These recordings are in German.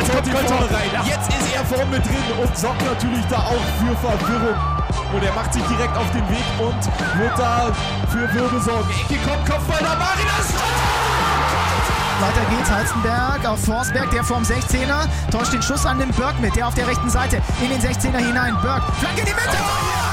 jetzt kommt die vorne rein. Jetzt ist er vorne mit drin und sorgt natürlich da auch für Verwirrung. Und er macht sich direkt auf den Weg und wird da für Wirbel sorgen. Ecke kommt, Kopfball da, Marinas. Weiter geht's, Halstenberg auf Forsberg, der vorm 16er, täuscht den Schuss an den Burg mit, der auf der rechten Seite in den 16er hinein. Burg, Flanke in die Mitte. Oh,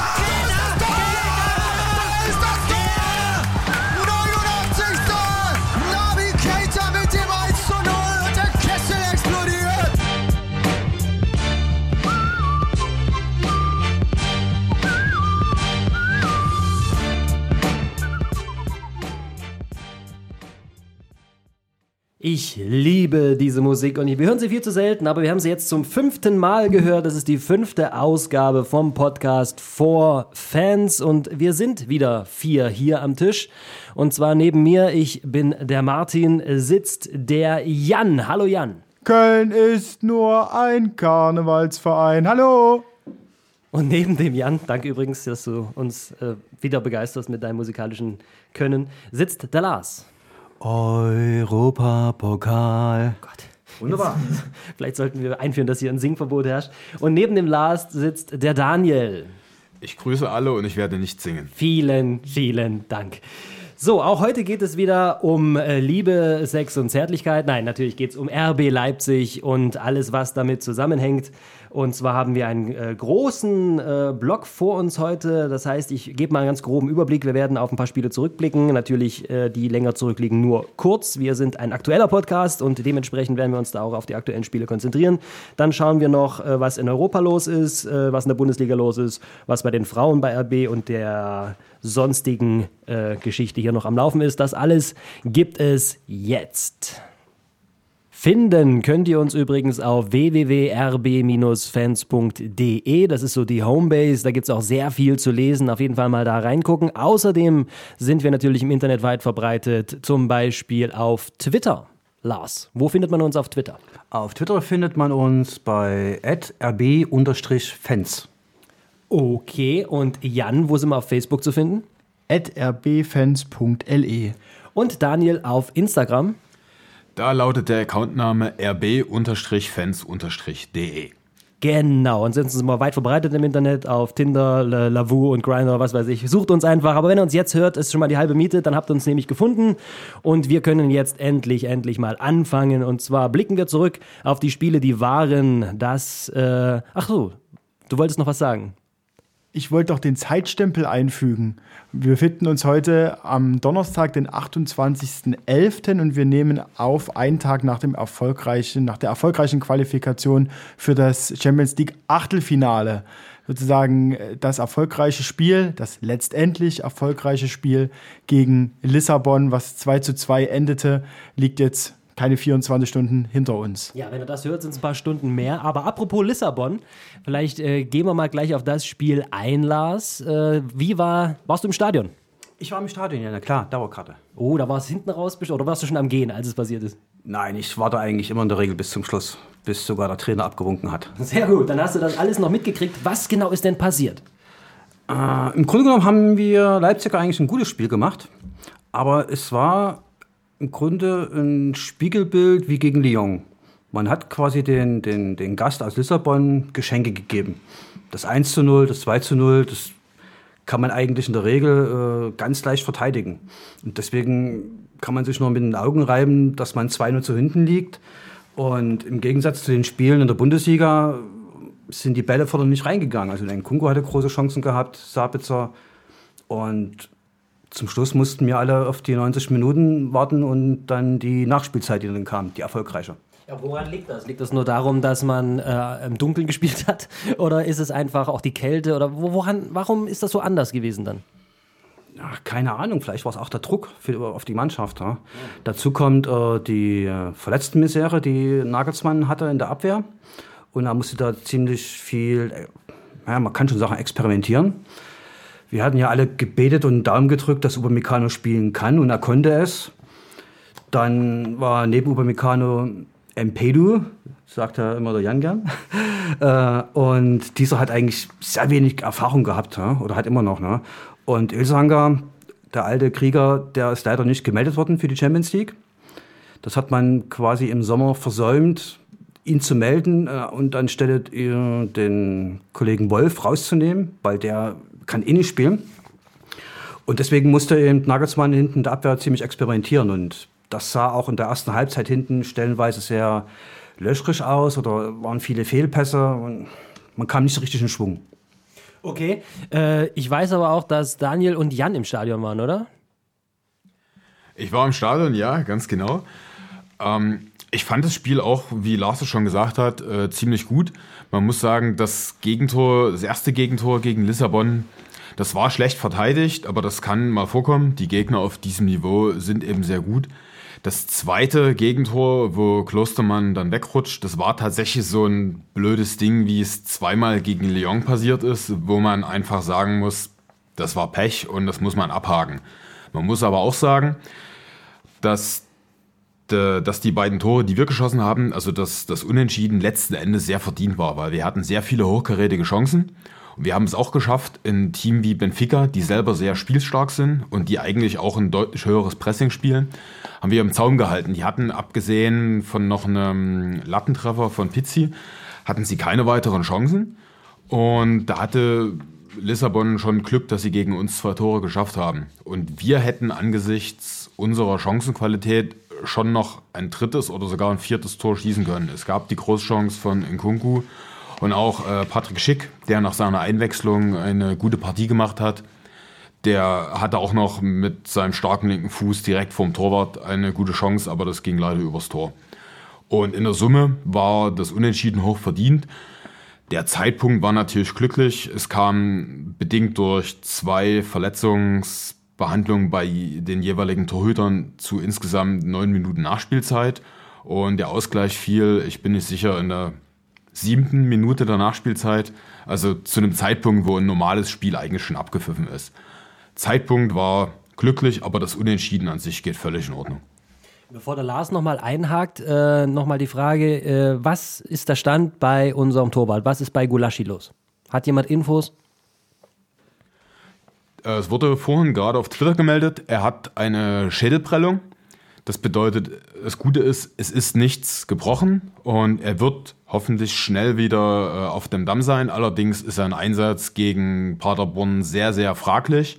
Ich liebe diese Musik und wir hören sie viel zu selten, aber wir haben sie jetzt zum fünften Mal gehört. Das ist die fünfte Ausgabe vom Podcast for Fans und wir sind wieder vier hier am Tisch. Und zwar neben mir, ich bin der Martin, sitzt der Jan. Hallo Jan. Köln ist nur ein Karnevalsverein. Hallo. Und neben dem Jan, danke übrigens, dass du uns äh, wieder begeisterst mit deinem musikalischen Können, sitzt der Lars. Europapokal. Gott. Wunderbar. Jetzt, vielleicht sollten wir einführen, dass hier ein Singverbot herrscht. Und neben dem Lars sitzt der Daniel. Ich grüße alle und ich werde nicht singen. Vielen, vielen Dank. So, auch heute geht es wieder um äh, Liebe, Sex und Zärtlichkeit. Nein, natürlich geht es um RB Leipzig und alles, was damit zusammenhängt. Und zwar haben wir einen äh, großen äh, Block vor uns heute. Das heißt, ich gebe mal einen ganz groben Überblick. Wir werden auf ein paar Spiele zurückblicken. Natürlich, äh, die länger zurückliegen, nur kurz. Wir sind ein aktueller Podcast und dementsprechend werden wir uns da auch auf die aktuellen Spiele konzentrieren. Dann schauen wir noch, äh, was in Europa los ist, äh, was in der Bundesliga los ist, was bei den Frauen bei RB und der sonstigen äh, Geschichte hier noch am Laufen ist. Das alles gibt es jetzt. Finden könnt ihr uns übrigens auf www.rb-fans.de. Das ist so die Homebase. Da gibt es auch sehr viel zu lesen. Auf jeden Fall mal da reingucken. Außerdem sind wir natürlich im Internet weit verbreitet. Zum Beispiel auf Twitter. Lars, wo findet man uns auf Twitter? Auf Twitter findet man uns bei rb-fans. Okay, und Jan, wo sind wir auf Facebook zu finden? rbfans.le. Und Daniel auf Instagram? Da lautet der Accountname rb-fans-de. Genau, ansonsten sind wir weit verbreitet im Internet auf Tinder, Lavu und Grindr, was weiß ich. Sucht uns einfach. Aber wenn ihr uns jetzt hört, ist schon mal die halbe Miete, dann habt ihr uns nämlich gefunden. Und wir können jetzt endlich, endlich mal anfangen. Und zwar blicken wir zurück auf die Spiele, die waren. Das, äh, ach so, du wolltest noch was sagen ich wollte doch den Zeitstempel einfügen. Wir finden uns heute am Donnerstag, den 28.11. und wir nehmen auf einen Tag nach dem erfolgreichen, nach der erfolgreichen Qualifikation für das Champions League Achtelfinale. Sozusagen äh, das erfolgreiche Spiel, das letztendlich erfolgreiche Spiel gegen Lissabon, was 2 zu 2 endete, liegt jetzt keine 24 Stunden hinter uns. Ja, wenn ihr das hört, sind es ein paar Stunden mehr. Aber apropos Lissabon, vielleicht äh, gehen wir mal gleich auf das Spiel ein, Lars. Äh, wie war, warst du im Stadion? Ich war im Stadion, ja, na klar, Dauerkarte. Oh, da war es hinten raus, oder warst du schon am Gehen, als es passiert ist? Nein, ich warte eigentlich immer in der Regel bis zum Schluss, bis sogar der Trainer abgewunken hat. Sehr gut, dann hast du das alles noch mitgekriegt. Was genau ist denn passiert? Äh, Im Grunde genommen haben wir Leipziger eigentlich ein gutes Spiel gemacht, aber es war im Grunde ein Spiegelbild wie gegen Lyon. Man hat quasi den, den, den Gast aus Lissabon Geschenke gegeben. Das 1 zu 0, das 2 zu 0, das kann man eigentlich in der Regel äh, ganz leicht verteidigen. Und deswegen kann man sich nur mit den Augen reiben, dass man 2-0 zu hinten liegt. Und im Gegensatz zu den Spielen in der Bundesliga sind die Bälle vorne nicht reingegangen. Also der Kunko hatte große Chancen gehabt, Sabitzer. Und zum Schluss mussten wir alle auf die 90 Minuten warten und dann die Nachspielzeit, die dann kam, die erfolgreiche. Ja, woran liegt das? Liegt das nur darum, dass man äh, im Dunkeln gespielt hat? Oder ist es einfach auch die Kälte? Oder woran, warum ist das so anders gewesen dann? Ach, keine Ahnung, vielleicht war es auch der Druck für, auf die Mannschaft. Ja. Ja. Dazu kommt äh, die äh, Verletztenmisere, die Nagelsmann hatte in der Abwehr. Und er musste da ziemlich viel, äh, ja, man kann schon sagen, experimentieren. Wir hatten ja alle gebetet und einen Daumen gedrückt, dass Upamecano spielen kann und er konnte es. Dann war neben Upamecano Empedu, sagt er immer der Jan gern. Äh, und dieser hat eigentlich sehr wenig Erfahrung gehabt, oder hat immer noch. Ne? Und Ilsangar, der alte Krieger, der ist leider nicht gemeldet worden für die Champions League. Das hat man quasi im Sommer versäumt, ihn zu melden äh, und anstelle ihr den Kollegen Wolf rauszunehmen, weil der kann eh nicht spielen. Und deswegen musste eben Nagelsmann hinten der Abwehr ziemlich experimentieren. Und das sah auch in der ersten Halbzeit hinten stellenweise sehr löchrig aus oder waren viele Fehlpässe. Und man kam nicht so richtig in Schwung. Okay. Äh, ich weiß aber auch, dass Daniel und Jan im Stadion waren, oder? Ich war im Stadion, ja, ganz genau. Ähm, ich fand das Spiel auch, wie Lars es schon gesagt hat, äh, ziemlich gut. Man muss sagen, das Gegentor, das erste Gegentor gegen Lissabon, das war schlecht verteidigt, aber das kann mal vorkommen. Die Gegner auf diesem Niveau sind eben sehr gut. Das zweite Gegentor, wo Klostermann dann wegrutscht, das war tatsächlich so ein blödes Ding, wie es zweimal gegen Lyon passiert ist, wo man einfach sagen muss, das war Pech und das muss man abhaken. Man muss aber auch sagen, dass, dass die beiden Tore, die wir geschossen haben, also dass das Unentschieden letzten Endes sehr verdient war, weil wir hatten sehr viele hochkarätige Chancen und wir haben es auch geschafft, ein Team wie Benfica, die selber sehr spielstark sind und die eigentlich auch ein deutlich höheres Pressing spielen, haben wir im Zaum gehalten. Die hatten, abgesehen von noch einem Lattentreffer von Pizzi, hatten sie keine weiteren Chancen. Und da hatte Lissabon schon Glück, dass sie gegen uns zwei Tore geschafft haben. Und wir hätten angesichts unserer Chancenqualität schon noch ein drittes oder sogar ein viertes Tor schießen können. Es gab die Großchance von Nkunku und auch äh, Patrick Schick, der nach seiner Einwechslung eine gute Partie gemacht hat, der hatte auch noch mit seinem starken linken Fuß direkt vorm Torwart eine gute Chance, aber das ging leider übers Tor. Und in der Summe war das Unentschieden hoch verdient. Der Zeitpunkt war natürlich glücklich. Es kam bedingt durch zwei Verletzungsbehandlungen bei den jeweiligen Torhütern zu insgesamt neun Minuten Nachspielzeit. Und der Ausgleich fiel, ich bin nicht sicher, in der siebten Minute der Nachspielzeit, also zu einem Zeitpunkt, wo ein normales Spiel eigentlich schon abgepfiffen ist. Zeitpunkt war glücklich, aber das Unentschieden an sich geht völlig in Ordnung. Bevor der Lars nochmal einhakt, äh, nochmal die Frage, äh, was ist der Stand bei unserem Torwart? Was ist bei Gulaschi los? Hat jemand Infos? Äh, es wurde vorhin gerade auf Twitter gemeldet, er hat eine Schädelprellung. Das bedeutet, das Gute ist, es ist nichts gebrochen und er wird hoffentlich schnell wieder äh, auf dem Damm sein. Allerdings ist sein Einsatz gegen Paderborn sehr, sehr fraglich.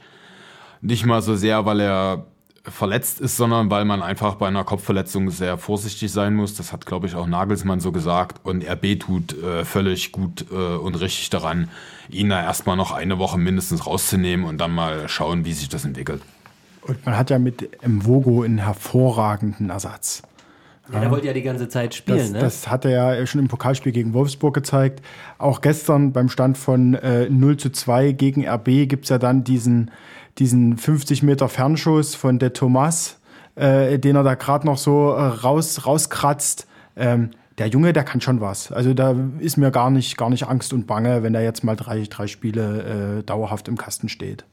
Nicht mal so sehr, weil er verletzt ist, sondern weil man einfach bei einer Kopfverletzung sehr vorsichtig sein muss. Das hat, glaube ich, auch Nagelsmann so gesagt. Und RB tut äh, völlig gut äh, und richtig daran, ihn da erstmal noch eine Woche mindestens rauszunehmen und dann mal schauen, wie sich das entwickelt. Und man hat ja mit Mvogo einen hervorragenden Ersatz. Ja, der wollte ja die ganze Zeit spielen, Das, ne? das hat er ja schon im Pokalspiel gegen Wolfsburg gezeigt. Auch gestern beim Stand von äh, 0 zu 2 gegen RB gibt es ja dann diesen, diesen 50 Meter Fernschuss von der Thomas, äh, den er da gerade noch so äh, raus, rauskratzt. Ähm, der Junge, der kann schon was. Also da ist mir gar nicht, gar nicht Angst und Bange, wenn er jetzt mal drei, drei Spiele äh, dauerhaft im Kasten steht.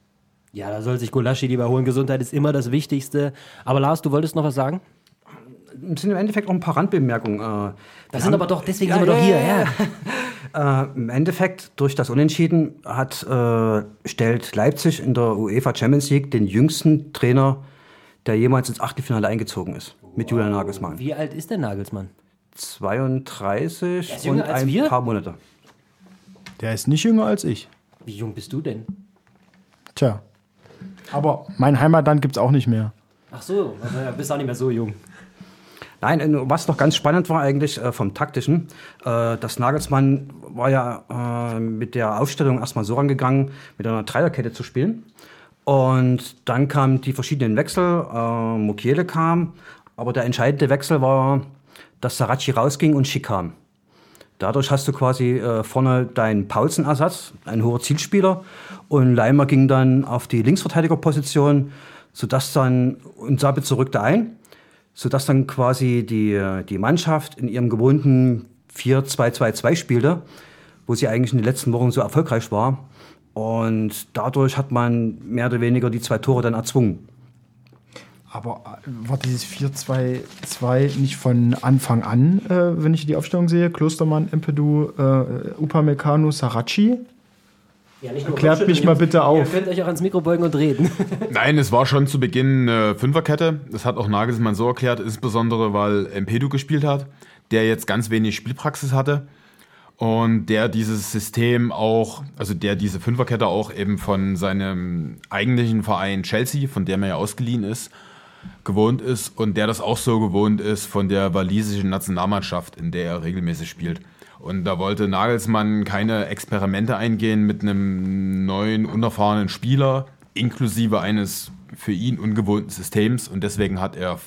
Ja, da soll sich Gulaschi lieber holen. Gesundheit ist immer das Wichtigste. Aber Lars, du wolltest noch was sagen? Es sind im Endeffekt auch ein paar Randbemerkungen. äh, Das sind aber doch, deswegen sind wir doch hier, ja. Äh, Im Endeffekt, durch das Unentschieden hat, äh, stellt Leipzig in der UEFA Champions League den jüngsten Trainer, der jemals ins Achtelfinale eingezogen ist, mit Julian Nagelsmann. Wie alt ist der Nagelsmann? 32 ist jünger und ein wir? paar Monate. Der ist nicht jünger als ich. Wie jung bist du denn? Tja. Aber mein Heimatland gibt es auch nicht mehr. Ach so, also bist auch nicht mehr so jung. Nein, äh, was noch ganz spannend war eigentlich äh, vom taktischen, äh, das Nagelsmann war ja mit der Aufstellung erstmal so rangegangen, mit einer Dreierkette zu spielen. Und dann kamen die verschiedenen Wechsel, Mukiele kam, aber der entscheidende Wechsel war, dass Saracchi rausging und Schick kam. Dadurch hast du quasi vorne deinen Paulsen-Ersatz, ein hoher Zielspieler, und Leimer ging dann auf die Linksverteidigerposition, sodass dann, und Sabitzer rückte ein, sodass dann quasi die, die Mannschaft in ihrem gewohnten 4-2-2-2 spielte, wo sie eigentlich in den letzten Wochen so erfolgreich war. Und dadurch hat man mehr oder weniger die zwei Tore dann erzwungen. Aber äh, war dieses 4-2-2 nicht von Anfang an, äh, wenn ich die Aufstellung sehe? Klostermann, Empedu, äh, Upamecano, Saracchi? Ja, nicht nur Erklärt mich mal bitte auf. Ihr könnt euch auch ans Mikro beugen und reden. Nein, es war schon zu Beginn eine Fünferkette. Das hat auch Nagelsmann so erklärt, insbesondere weil Empedu gespielt hat. der jetzt ganz wenig Spielpraxis hatte und der dieses System auch, also der diese Fünferkette auch eben von seinem eigentlichen Verein Chelsea, von dem er ja ausgeliehen ist, gewohnt ist und der das auch so gewohnt ist von der walisischen Nationalmannschaft, in der er regelmäßig spielt. Und da wollte Nagelsmann keine Experimente eingehen mit einem neuen, unerfahrenen Spieler, inklusive eines für ihn ungewohnten Systems. Und deswegen hat er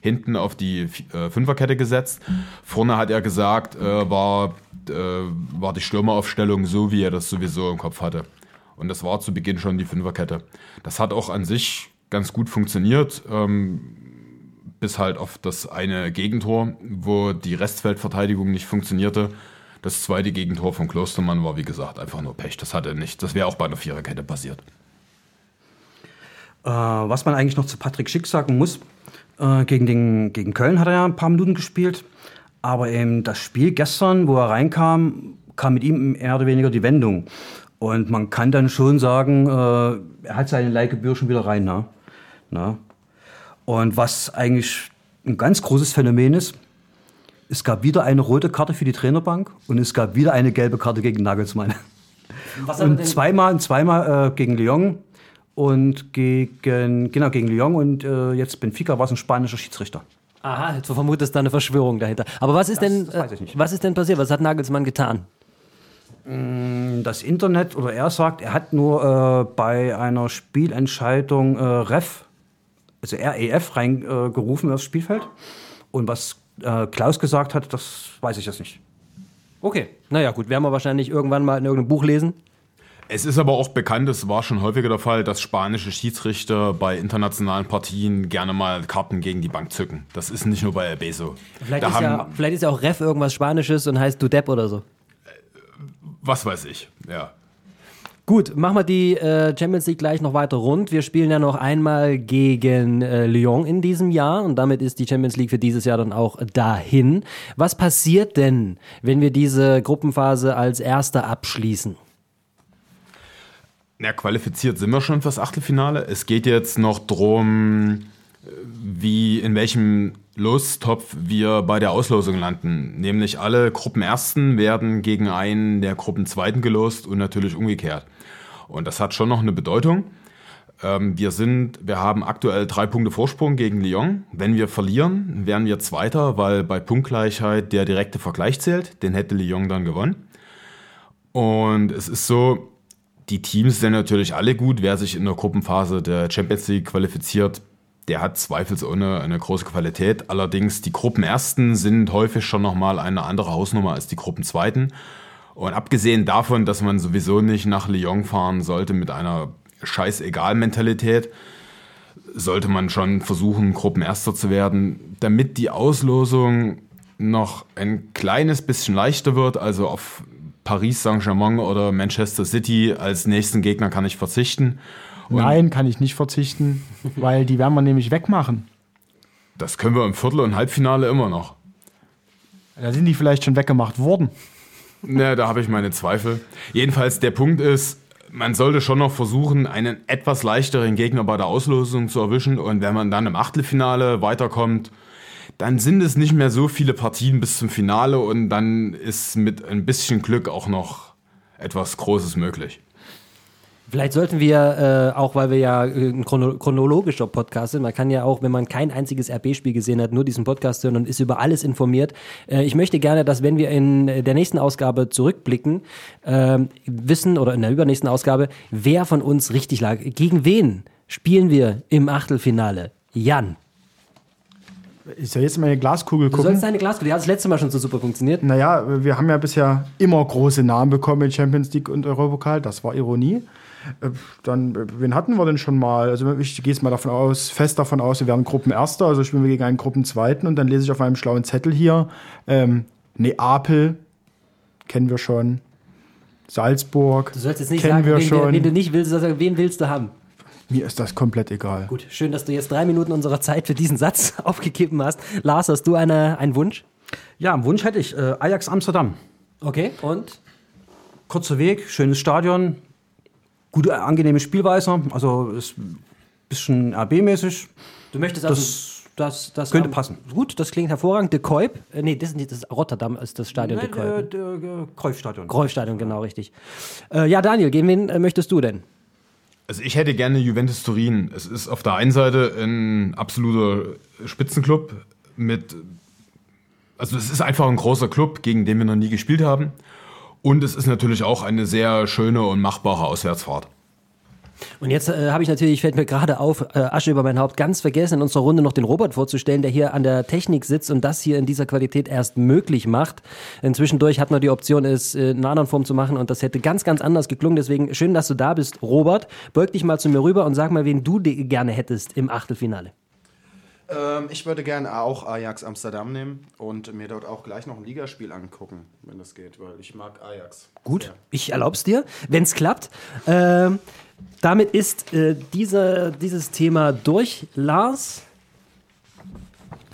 hinten auf die äh, Fünferkette gesetzt. Vorne hat er gesagt, äh, war, äh, war die Stürmeraufstellung so, wie er das sowieso im Kopf hatte. Und das war zu Beginn schon die Fünferkette. Das hat auch an sich ganz gut funktioniert, ähm, bis halt auf das eine Gegentor, wo die Restfeldverteidigung nicht funktionierte. Das zweite Gegentor von Klostermann war, wie gesagt, einfach nur Pech. Das hatte nicht. Das wäre auch bei einer Viererkette passiert. Äh, was man eigentlich noch zu Patrick Schick sagen muss, äh, gegen, den, gegen Köln hat er ja ein paar Minuten gespielt. Aber eben das Spiel gestern, wo er reinkam, kam mit ihm mehr oder weniger die Wendung. Und man kann dann schon sagen, äh, er hat seine Leihgebühr schon wieder rein. Ne? Na? Und was eigentlich ein ganz großes Phänomen ist, es gab wieder eine rote Karte für die Trainerbank und es gab wieder eine gelbe Karte gegen Nagelsmann. und zweimal, zweimal äh, gegen Lyon und gegen, genau, gegen Lyon und äh, jetzt Benfica war es ein spanischer Schiedsrichter. Aha, du vermutest da eine Verschwörung dahinter. Aber was ist Das denn, ich äh, was ist denn passiert? Was hat Nagelsmann getan? Das Internet oder er sagt, er hat nur äh, bei einer Spielentscheidung äh, Ref, also REF reingerufen äh, aufs Spielfeld. Und was äh, Klaus gesagt hat, das weiß ich jetzt nicht. Okay, naja gut, werden wir wahrscheinlich irgendwann mal in irgendeinem Buch lesen. Es ist aber auch bekannt, es war schon häufiger der Fall, dass spanische Schiedsrichter bei internationalen Partien gerne mal Karten gegen die Bank zücken. Das ist nicht nur bei RB so. Vielleicht, Da ist ja, vielleicht ist ja auch Ref irgendwas Spanisches und heißt du Depp oder so. Was weiß ich, ja. Gut, machen wir die äh, Champions League gleich noch weiter rund. Wir spielen ja noch einmal gegen äh, Lyon in diesem Jahr und damit ist die Champions League für dieses Jahr dann auch dahin. Was passiert denn, wenn wir diese Gruppenphase als Erster abschließen? Na, qualifiziert sind wir schon fürs Achtelfinale. Es geht jetzt noch drum, äh, wie, in welchem Lostopf wir bei der Auslosung landen. Nämlich alle Gruppenersten werden gegen einen der Gruppenzweiten gelost und natürlich umgekehrt. Und das hat schon noch eine Bedeutung. Ähm, wir sind, wir haben aktuell drei Punkte Vorsprung gegen Lyon. Wenn wir verlieren, wären wir Zweiter, weil bei Punktgleichheit der direkte Vergleich zählt. Den hätte Lyon dann gewonnen. Und es ist so, die Teams sind natürlich alle gut. Wer sich in der Gruppenphase der Champions League qualifiziert, der hat zweifelsohne eine große Qualität. Allerdings die Gruppenersten sind häufig schon nochmal eine andere Hausnummer als die Gruppenzweiten. Und abgesehen davon, dass man sowieso nicht nach Lyon fahren sollte mit einer Scheißegal-Mentalität, sollte man schon versuchen, Gruppenerster zu werden, damit die Auslosung noch ein kleines bisschen leichter wird. Also auf Paris Saint-Germain oder Manchester City als nächsten Gegner kann ich verzichten. Und Nein, kann ich nicht verzichten, weil die werden wir nämlich wegmachen. das können wir im Viertel- und Halbfinale immer noch. Da sind die vielleicht schon weggemacht worden. Ne, da habe ich meine Zweifel. Jedenfalls der Punkt ist, man sollte schon noch versuchen, einen etwas leichteren Gegner bei der Auslosung zu erwischen. Und wenn man dann im Achtelfinale weiterkommt, dann sind es nicht mehr so viele Partien bis zum Finale und dann ist mit ein bisschen Glück auch noch etwas Großes möglich. Vielleicht sollten wir, äh, auch weil wir ja äh, ein chrono chronologischer Podcast sind, man kann ja auch, wenn man kein einziges RB-Spiel gesehen hat, nur diesen Podcast hören und ist über alles informiert. Äh, ich möchte gerne, dass wenn wir in der nächsten Ausgabe zurückblicken, äh, wissen, oder in der übernächsten Ausgabe, wer von uns richtig lag. Gegen wen spielen wir im Achtelfinale? Jan. Ich soll jetzt mal in die Glaskugel Du gucken. sollst deine Glaskugel, die hat das letzte Mal schon so super funktioniert. Naja, wir haben ja bisher immer große Namen bekommen in Champions League und Europapokal. Das war Ironie. Äh, Dann, äh, wen hatten wir denn schon mal? Also ich gehe jetzt mal davon aus, fest davon aus, wir werden Gruppenerster, also spielen wir gegen einen Gruppenzweiten und dann lese ich auf einem schlauen Zettel hier, ähm, Neapel, kennen wir schon, Salzburg, Du sollst jetzt nicht kennen sagen, wir wen, schon. wen du nicht willst, sondern wen willst du haben? Mir ist das komplett egal. Gut, schön, dass du jetzt drei Minuten unserer Zeit für diesen Satz aufgegeben hast. Lars, hast du eine, einen Wunsch? Ja, einen Wunsch hätte ich. Äh, Ajax Amsterdam. Okay, und? Kurzer Weg, schönes Stadion, gute, angenehme Spielweise. Also ist ein bisschen RB-mäßig. Du möchtest also, Das Das, das Könnte passen. Gut, das klingt hervorragend. De Kuip, äh, nee, das ist nicht das Rotterdam, ist das Stadion De Kuip. Nein, äh, der, äh, Kreuzstadion. Kreuzstadion, genau, richtig. Äh, ja, Daniel, gegen wen äh, möchtest du denn? Also ich hätte gerne Juventus Turin. Es ist auf der einen Seite ein absoluter Spitzenclub mit, also es ist einfach ein großer Club, gegen den wir noch nie gespielt haben. Und es ist natürlich auch eine sehr schöne und machbare Auswärtsfahrt. Und jetzt äh, habe ich natürlich, fällt mir gerade auf, äh, Asche über mein Haupt, ganz vergessen, in unserer Runde noch den Robert vorzustellen, der hier an der Technik sitzt und das hier in dieser Qualität erst möglich macht. Inzwischendurch hat man die Option, es äh, in einer anderen Form zu machen und das hätte ganz, ganz anders geklungen. Deswegen schön, dass du da bist, Robert. Beug dich mal zu mir rüber und sag mal, wen du gerne hättest im Achtelfinale. Ähm, ich würde gerne auch Ajax Amsterdam nehmen und mir dort auch gleich noch ein Ligaspiel angucken, wenn das geht, weil ich mag Ajax. Gut, sehr. ich erlaub's dir, wenn es klappt. Ähm, damit ist äh, diese, dieses Thema durch, Lars.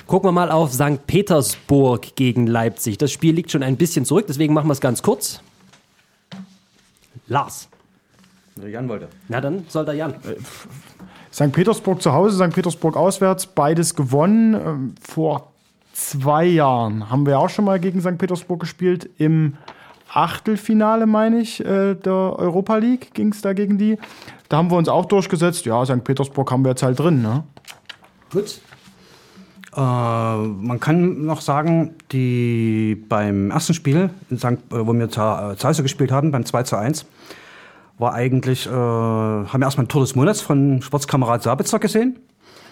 Gucken wir mal auf St. Petersburg gegen Leipzig. Das Spiel liegt schon ein bisschen zurück, deswegen machen wir es ganz kurz. Lars. Jan wollte. Na dann soll der Jan. St. Petersburg zu Hause, St. Petersburg auswärts, beides gewonnen. Ähm, Vor zwei Jahren haben wir auch schon mal gegen St. Petersburg gespielt. Im Achtelfinale, meine ich, äh, der Europa League ging es da gegen die. Da haben wir uns auch durchgesetzt. Ja, St. Petersburg haben wir jetzt halt drin. Ne? Gut. Äh, man kann noch sagen, die beim ersten Spiel, in St., äh, wo wir äh, zu Hause gespielt haben, beim 2 zu 1, war eigentlich, äh, haben wir erstmal ein Tor des Monats von Sportskamerad Sabitzer gesehen.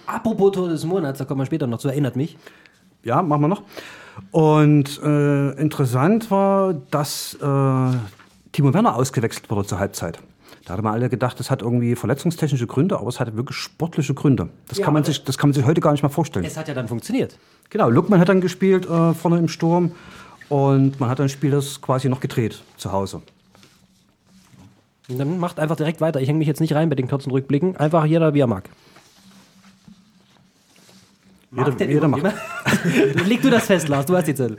Apropos Tor des Monats, da kommen wir später noch zu, erinnert mich. Ja, machen wir noch. Und äh, interessant war, dass äh, Timo Werner ausgewechselt wurde zur Halbzeit. Da hatte man alle gedacht, das hat irgendwie verletzungstechnische Gründe, aber es hatte wirklich sportliche Gründe. Das, Ja, kann, man sich, das kann man sich heute gar nicht mehr vorstellen. Es hat ja dann funktioniert. Genau, Luckmann hat dann gespielt äh, vorne im Sturm und man hat dann das Spiel das quasi noch gedreht zu Hause. Und dann macht einfach direkt weiter. Ich hänge mich jetzt nicht rein bei den kurzen Rückblicken. Einfach jeder, wie er mag. Jeder, denn jeder macht. Leg du das fest, Lars, du hast die Zettel.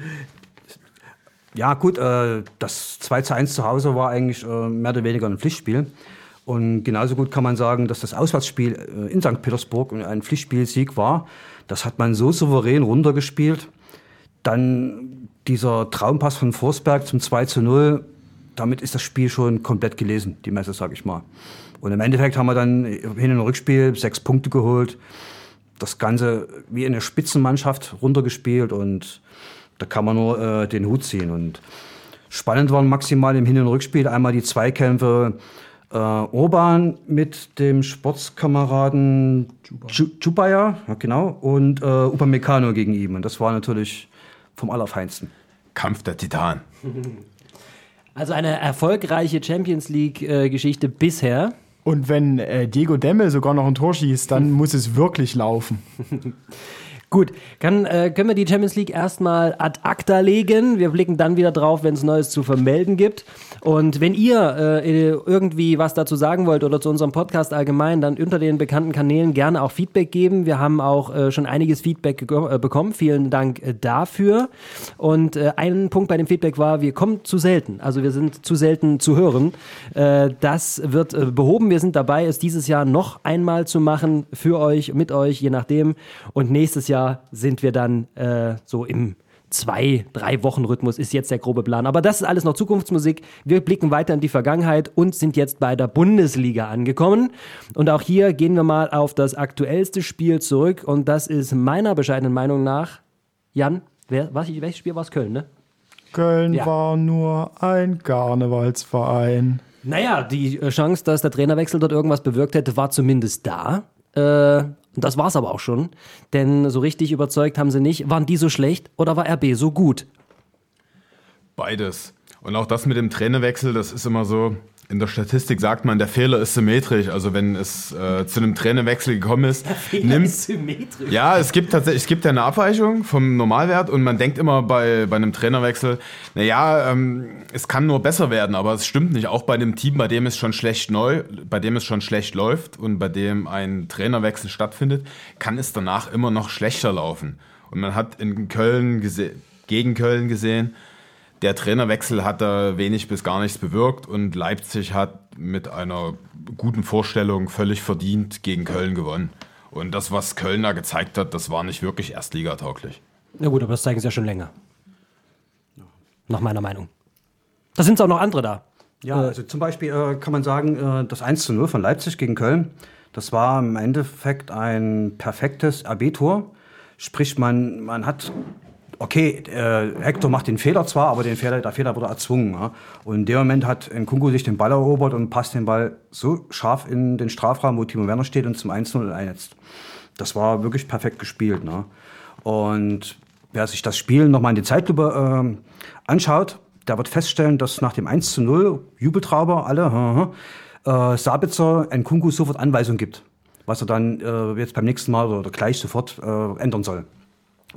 Ja, gut, äh, das 2 zu 1 zu Hause war eigentlich äh, mehr oder weniger ein Pflichtspiel. Und genauso gut kann man sagen, dass das Auswärtsspiel äh, in St. Petersburg ein Pflichtspielsieg war. Das hat man so souverän runtergespielt. Dann dieser Traumpass von Forsberg zum 2 zu 0, damit ist das Spiel schon komplett gelesen, die Messe, sag ich mal. Und im Endeffekt haben wir dann hin und Rückspiel sechs Punkte geholt. Das Ganze wie eine Spitzenmannschaft runtergespielt und da kann man nur äh, den Hut ziehen. Und spannend waren maximal im Hin- und Rückspiel einmal die Zweikämpfe äh, Orban mit dem Sportskameraden Jubaya, ja, genau, und äh, Upamecano gegen ihn. Und das war natürlich vom Allerfeinsten. Kampf der Titanen. Also eine erfolgreiche Champions League-Geschichte bisher. Und wenn äh, Diego Demme sogar noch ein Tor schießt, dann muss es wirklich laufen. Gut, kann, äh, können wir die Champions League erstmal ad acta legen. Wir blicken dann wieder drauf, wenn es Neues zu vermelden gibt. Und wenn ihr äh, irgendwie was dazu sagen wollt oder zu unserem Podcast allgemein, dann unter den bekannten Kanälen gerne auch Feedback geben. Wir haben auch äh, schon einiges Feedback äh, bekommen. Vielen Dank äh, dafür. Und äh, ein Punkt bei dem Feedback war, wir kommen zu selten. Also wir sind zu selten zu hören. Äh, das wird äh, behoben. Wir sind dabei, es dieses Jahr noch einmal zu machen für euch, mit euch, je nachdem. Und nächstes Jahr sind wir dann äh, so im zwei, drei Wochen Rhythmus ist jetzt der grobe Plan. Aber das ist alles noch Zukunftsmusik. Wir blicken weiter in die Vergangenheit und sind jetzt bei der Bundesliga angekommen. Und auch hier gehen wir mal auf das aktuellste Spiel zurück. Und das ist meiner bescheidenen Meinung nach, Jan, wer, was, welches Spiel war es? Köln, ne? Köln Ja. war nur ein Karnevalsverein. Naja, die äh, Chance, dass der Trainerwechsel dort irgendwas bewirkt hätte, war zumindest da. Äh, das war's aber auch schon. Denn so richtig überzeugt haben sie nicht. Waren die so schlecht oder war RB so gut? Beides. Und auch das mit dem Trainerwechsel, das ist immer so, in der Statistik sagt man, der Fehler ist symmetrisch. Also wenn es äh, zu einem Trainerwechsel gekommen ist, nimmt, symmetrisch. ja, es gibt tatsächlich, es gibt ja eine Abweichung vom Normalwert und man denkt immer bei, bei einem Trainerwechsel, naja, ähm, es kann nur besser werden, aber es stimmt nicht. Auch bei einem Team, bei dem es schon schlecht neu, bei dem es schon schlecht läuft und bei dem ein Trainerwechsel stattfindet, kann es danach immer noch schlechter laufen. Und man hat in Köln gegen Köln gesehen, der Trainerwechsel hat da wenig bis gar nichts bewirkt und Leipzig hat mit einer guten Vorstellung völlig verdient gegen Köln gewonnen. Und das, was Köln da gezeigt hat, das war nicht wirklich erstligatauglich. Na gut, aber das zeigen sie ja schon länger. Nach meiner Meinung. Da sind auch noch andere da. Ja, also zum Beispiel äh, kann man sagen, äh, das 1 zu 0 von Leipzig gegen Köln, das war im Endeffekt ein perfektes RB-Tor. Sprich, man, man hat, okay, äh, Hector macht den Fehler zwar, aber den Fehler, der Fehler wurde erzwungen. Ja? Und in dem Moment hat Nkunku sich den Ball erobert und passt den Ball so scharf in den Strafraum, wo Timo Werner steht und zum 1-0 einnetzt. Das war wirklich perfekt gespielt. Ne? Und wer sich das Spiel nochmal in die Zeitlupe äh, anschaut, der wird feststellen, dass nach dem 1 zu 0 Jubeltrauber alle äh, Sabitzer Nkunku sofort Anweisung gibt, was er dann äh, jetzt beim nächsten Mal oder gleich sofort äh, ändern soll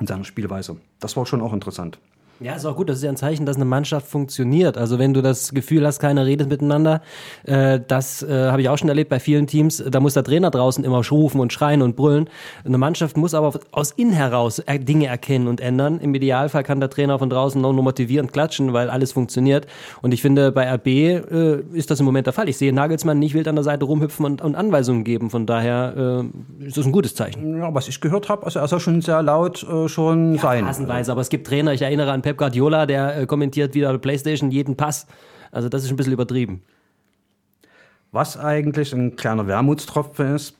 in seiner Spielweise. Das war schon auch interessant. Ja, ist auch gut. Das ist ja ein Zeichen, dass eine Mannschaft funktioniert. Also wenn du das Gefühl hast, keiner redet miteinander, äh, das äh, habe ich auch schon erlebt bei vielen Teams. Da muss der Trainer draußen immer rufen und schreien und brüllen. Eine Mannschaft muss aber aus innen heraus äh, Dinge erkennen und ändern. Im Idealfall kann der Trainer von draußen noch nur motivierend klatschen, weil alles funktioniert. Und ich finde, bei RB äh, ist das im Moment der Fall. Ich sehe Nagelsmann nicht wild an der Seite rumhüpfen und, und Anweisungen geben. Von daher äh, ist das ein gutes Zeichen. Ja, was ich gehört habe, also er soll schon sehr laut äh, schon sein. Phasenweise, aber es gibt Trainer, ich erinnere an Pep Guardiola, der äh, kommentiert wieder PlayStation jeden Pass. Also das ist ein bisschen übertrieben. Was eigentlich ein kleiner Wermutstropfen ist,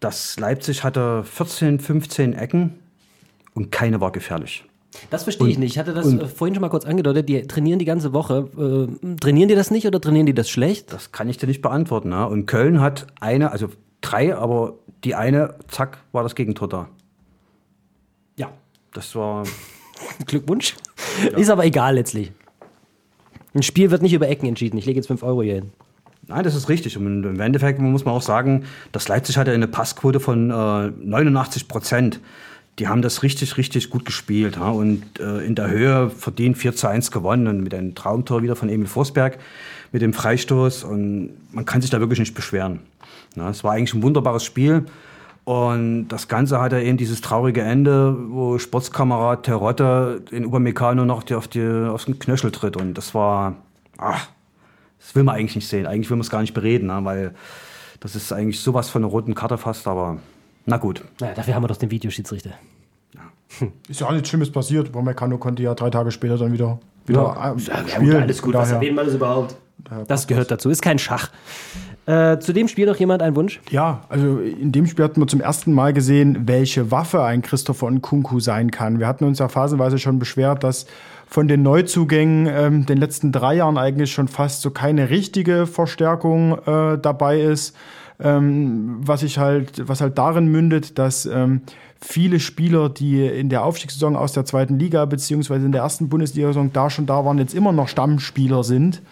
dass Leipzig hatte 14, 15 Ecken und keine war gefährlich. Das verstehe ich nicht. Ich hatte das äh, vorhin schon mal kurz angedeutet. Die trainieren die ganze Woche. Äh, trainieren die das nicht oder trainieren die das schlecht? Das kann ich dir nicht beantworten. Ne? Und Köln hat eine, also drei, aber die eine, zack, war das Gegentor da. Ja. Das war Glückwunsch. Ist aber egal letztlich. Ein Spiel wird nicht über Ecken entschieden. Ich lege jetzt 5 Euro hier hin. Nein, das ist richtig. Und im Endeffekt muss man auch sagen, dass Leipzig hatte eine Passquote von äh, 89 Prozent. Die haben das richtig, richtig gut gespielt. Ja? Und äh, in der Höhe verdient 4 zu 1 gewonnen. Und mit einem Traumtor wieder von Emil Forsberg, mit dem Freistoß. Und man kann sich da wirklich nicht beschweren. Ja, es war eigentlich ein wunderbares Spiel. Und das Ganze hatte eben dieses traurige Ende, wo Sportskamerad Terotte in Upamecano noch die, auf, die, auf den Knöchel tritt. Und das war, ach, das will man eigentlich nicht sehen. Eigentlich will man es gar nicht bereden, ne? weil das ist eigentlich sowas von einer roten Karte fast, aber na gut. Naja, dafür haben wir doch den Videoschiedsrichter. Ist ja auch nichts Schlimmes passiert. Upamecano konnte ja drei Tage später dann wieder, wieder Ja, äh, ja, spielen. gut, alles gut. Was erwähnt man das überhaupt? Das gehört dazu. Ist kein Schach. Äh, zu dem Spiel noch jemand einen Wunsch? Ja, also in dem Spiel hatten wir zum ersten Mal gesehen, welche Waffe ein Christopher Nkunku sein kann. Wir hatten uns ja phasenweise schon beschwert, dass von den Neuzugängen ähm, den letzten drei Jahren eigentlich schon fast so keine richtige Verstärkung äh, dabei ist. Ähm, was ich halt, was halt darin mündet, dass ähm, viele Spieler, die in der Aufstiegssaison aus der zweiten Liga beziehungsweise in der ersten Bundesliga-Saison da schon da waren, jetzt immer noch Stammspieler sind.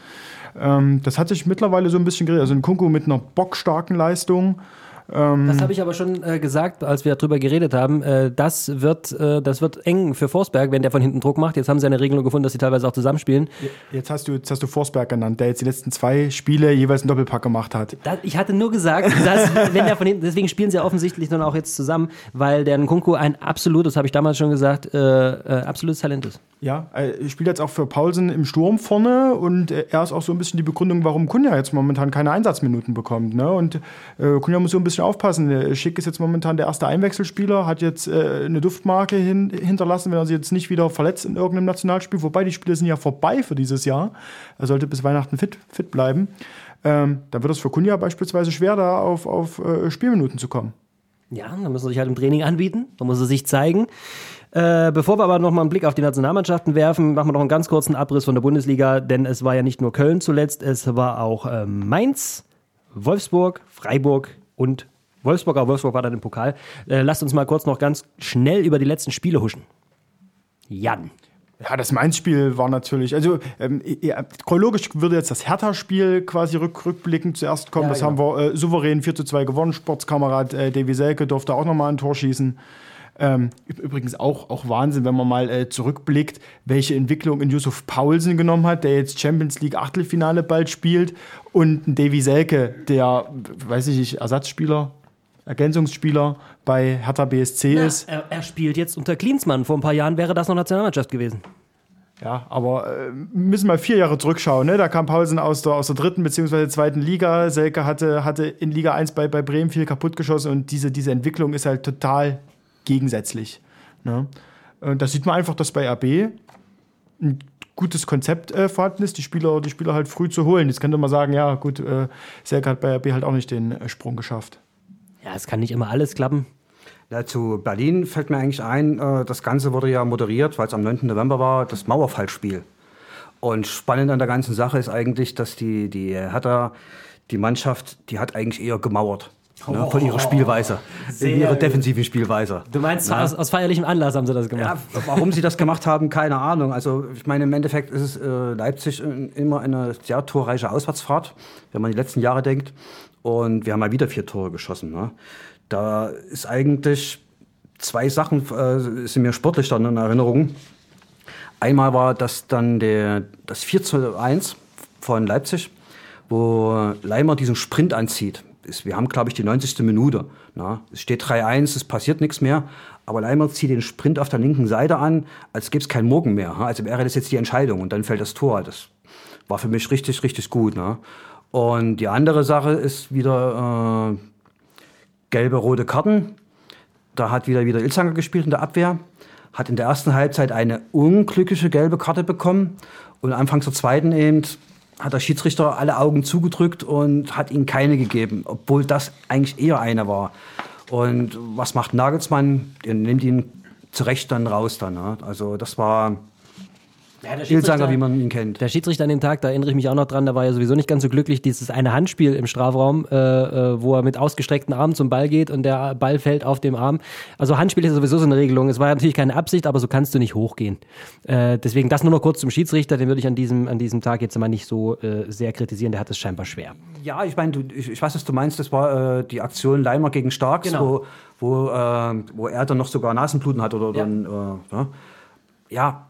Ähm, das hat sich mittlerweile so ein bisschen geregelt. Also ein Kunku mit einer bockstarken Leistung. Das habe ich aber schon äh, gesagt, als wir darüber geredet haben. Äh, das, wird, äh, das wird eng für Forsberg, wenn der von hinten Druck macht. Jetzt haben sie eine Regelung gefunden, dass sie teilweise auch zusammenspielen. Jetzt hast du, jetzt hast du Forsberg genannt, der jetzt die letzten zwei Spiele jeweils einen Doppelpack gemacht hat. Da, ich hatte nur gesagt, dass, wenn der von hinten, deswegen spielen sie ja offensichtlich dann auch jetzt zusammen, weil der Nkunku ein absolutes, das habe ich damals schon gesagt, äh, äh, absolutes Talent ist. Ja, er spielt jetzt auch für Paulsen im Sturm vorne und äh, er ist auch so ein bisschen die Begründung, warum Kunja jetzt momentan keine Einsatzminuten bekommt. Ne? Und äh, Kunja muss so ein bisschen aufpassen. Der Schick ist jetzt momentan der erste Einwechselspieler, hat jetzt äh, eine Duftmarke hin, hinterlassen, wenn er sich jetzt nicht wieder verletzt in irgendeinem Nationalspiel. Wobei die Spiele sind ja vorbei für dieses Jahr. Er sollte bis Weihnachten fit, fit bleiben. Ähm, dann wird es für Kunja beispielsweise schwer, da auf, auf äh, Spielminuten zu kommen. Ja, da müssen sie sich halt im Training anbieten, da muss er sich zeigen. Äh, bevor wir aber noch mal einen Blick auf die Nationalmannschaften werfen, machen wir noch einen ganz kurzen Abriss von der Bundesliga, denn es war ja nicht nur Köln zuletzt, es war auch ähm, Mainz, Wolfsburg, Freiburg und Wolfsburg, aber Wolfsburg war dann im Pokal. Äh, lasst uns mal kurz noch ganz schnell über die letzten Spiele huschen. Jan. Ja, das Mainz-Spiel war natürlich, also ähm, ja, chronologisch würde jetzt das Hertha-Spiel quasi rück, rückblickend zuerst kommen. Ja, das genau. haben wir äh, souverän 4 zu 2 gewonnen. Sportskamerad äh, Davy Selke durfte auch nochmal ein Tor schießen. Ähm, üb- übrigens auch, auch Wahnsinn, wenn man mal äh, zurückblickt, welche Entwicklung in Yusuf Paulsen genommen hat, der jetzt Champions League Achtelfinale bald spielt und ein Davy Selke, der, weiß ich nicht, Ersatzspieler, Ergänzungsspieler bei Hertha BSC ist. Er, er spielt jetzt unter Klinsmann. Vor ein paar Jahren wäre das noch Nationalmannschaft gewesen. Ja, aber äh, müssen mal vier Jahre zurückschauen. Ne? Da kam Paulsen aus der, aus der dritten bzw. zweiten Liga. Selke hatte, hatte in Liga 1 bei, bei Bremen viel kaputtgeschossen und diese, diese Entwicklung ist halt total gegensätzlich. Ne? Und da sieht man einfach, dass bei RB ein gutes Konzept äh, vorhanden ist, die Spieler, die Spieler halt früh zu holen. Jetzt könnte man sagen, ja gut, äh, Selke hat bei RB halt auch nicht den äh, Sprung geschafft. Ja, es kann nicht immer alles klappen. Ja, zu Berlin fällt mir eigentlich ein, äh, das Ganze wurde ja moderiert, weil es am 9. November war, das Mauerfallspiel. Und spannend an der ganzen Sache ist eigentlich, dass die, die Hertha, die Mannschaft, die hat eigentlich eher gemauert. Ne, von ihrer Spielweise, in ihrer defensiven Spielweise. Du meinst, aus, aus feierlichem Anlass haben sie das gemacht? Ja, warum sie das gemacht haben, keine Ahnung. Also ich meine, im Endeffekt ist es äh, Leipzig immer eine sehr torreiche Auswärtsfahrt, wenn man die letzten Jahre denkt. Und wir haben mal wieder vier Tore geschossen. Ne? Da ist eigentlich zwei Sachen, äh, sind mir sportlich dann in Erinnerung. Einmal war das dann der, das 4 zu 1 von Leipzig, wo Leimer diesen Sprint anzieht ist, wir haben, glaube ich, die 90. Minute. Na, es steht 3-1, es passiert nichts mehr. Aber Leimer zieht den Sprint auf der linken Seite an, als gäbe es keinen Morgen mehr. Also wäre das jetzt die Entscheidung und dann fällt das Tor. Das war für mich richtig, richtig gut. Ne? Und die andere Sache ist wieder äh, gelbe, rote Karten. Da hat wieder, wieder Ilzanger gespielt in der Abwehr. Hat in der ersten Halbzeit eine unglückliche gelbe Karte bekommen. Und anfangs der zweiten eben hat der Schiedsrichter alle Augen zugedrückt und hat ihm keine gegeben, obwohl das eigentlich eher eine war. Und was macht Nagelsmann? Er nimmt ihn zu Recht dann raus dann. Ne? Also das war Ja, der Ilzanger, wie man ihn kennt. Der Schiedsrichter an dem Tag, da erinnere ich mich auch noch dran, da war ja sowieso nicht ganz so glücklich, dieses eine Handspiel im Strafraum, äh, äh, wo er mit ausgestreckten Armen zum Ball geht und der Ball fällt auf dem Arm. Also Handspiel ist sowieso so eine Regelung. Es war natürlich keine Absicht, aber so kannst du nicht hochgehen. Äh, deswegen das nur noch kurz zum Schiedsrichter, den würde ich an diesem, an diesem Tag jetzt mal nicht so äh, sehr kritisieren, der hat es scheinbar schwer. Ja, ich meine, ich, ich weiß, was du meinst. Das war äh, die Aktion Leimer gegen Starks, Genau. wo, wo, äh, wo er dann noch sogar Nasenbluten hat oder Ja. dann, äh, ja. ja,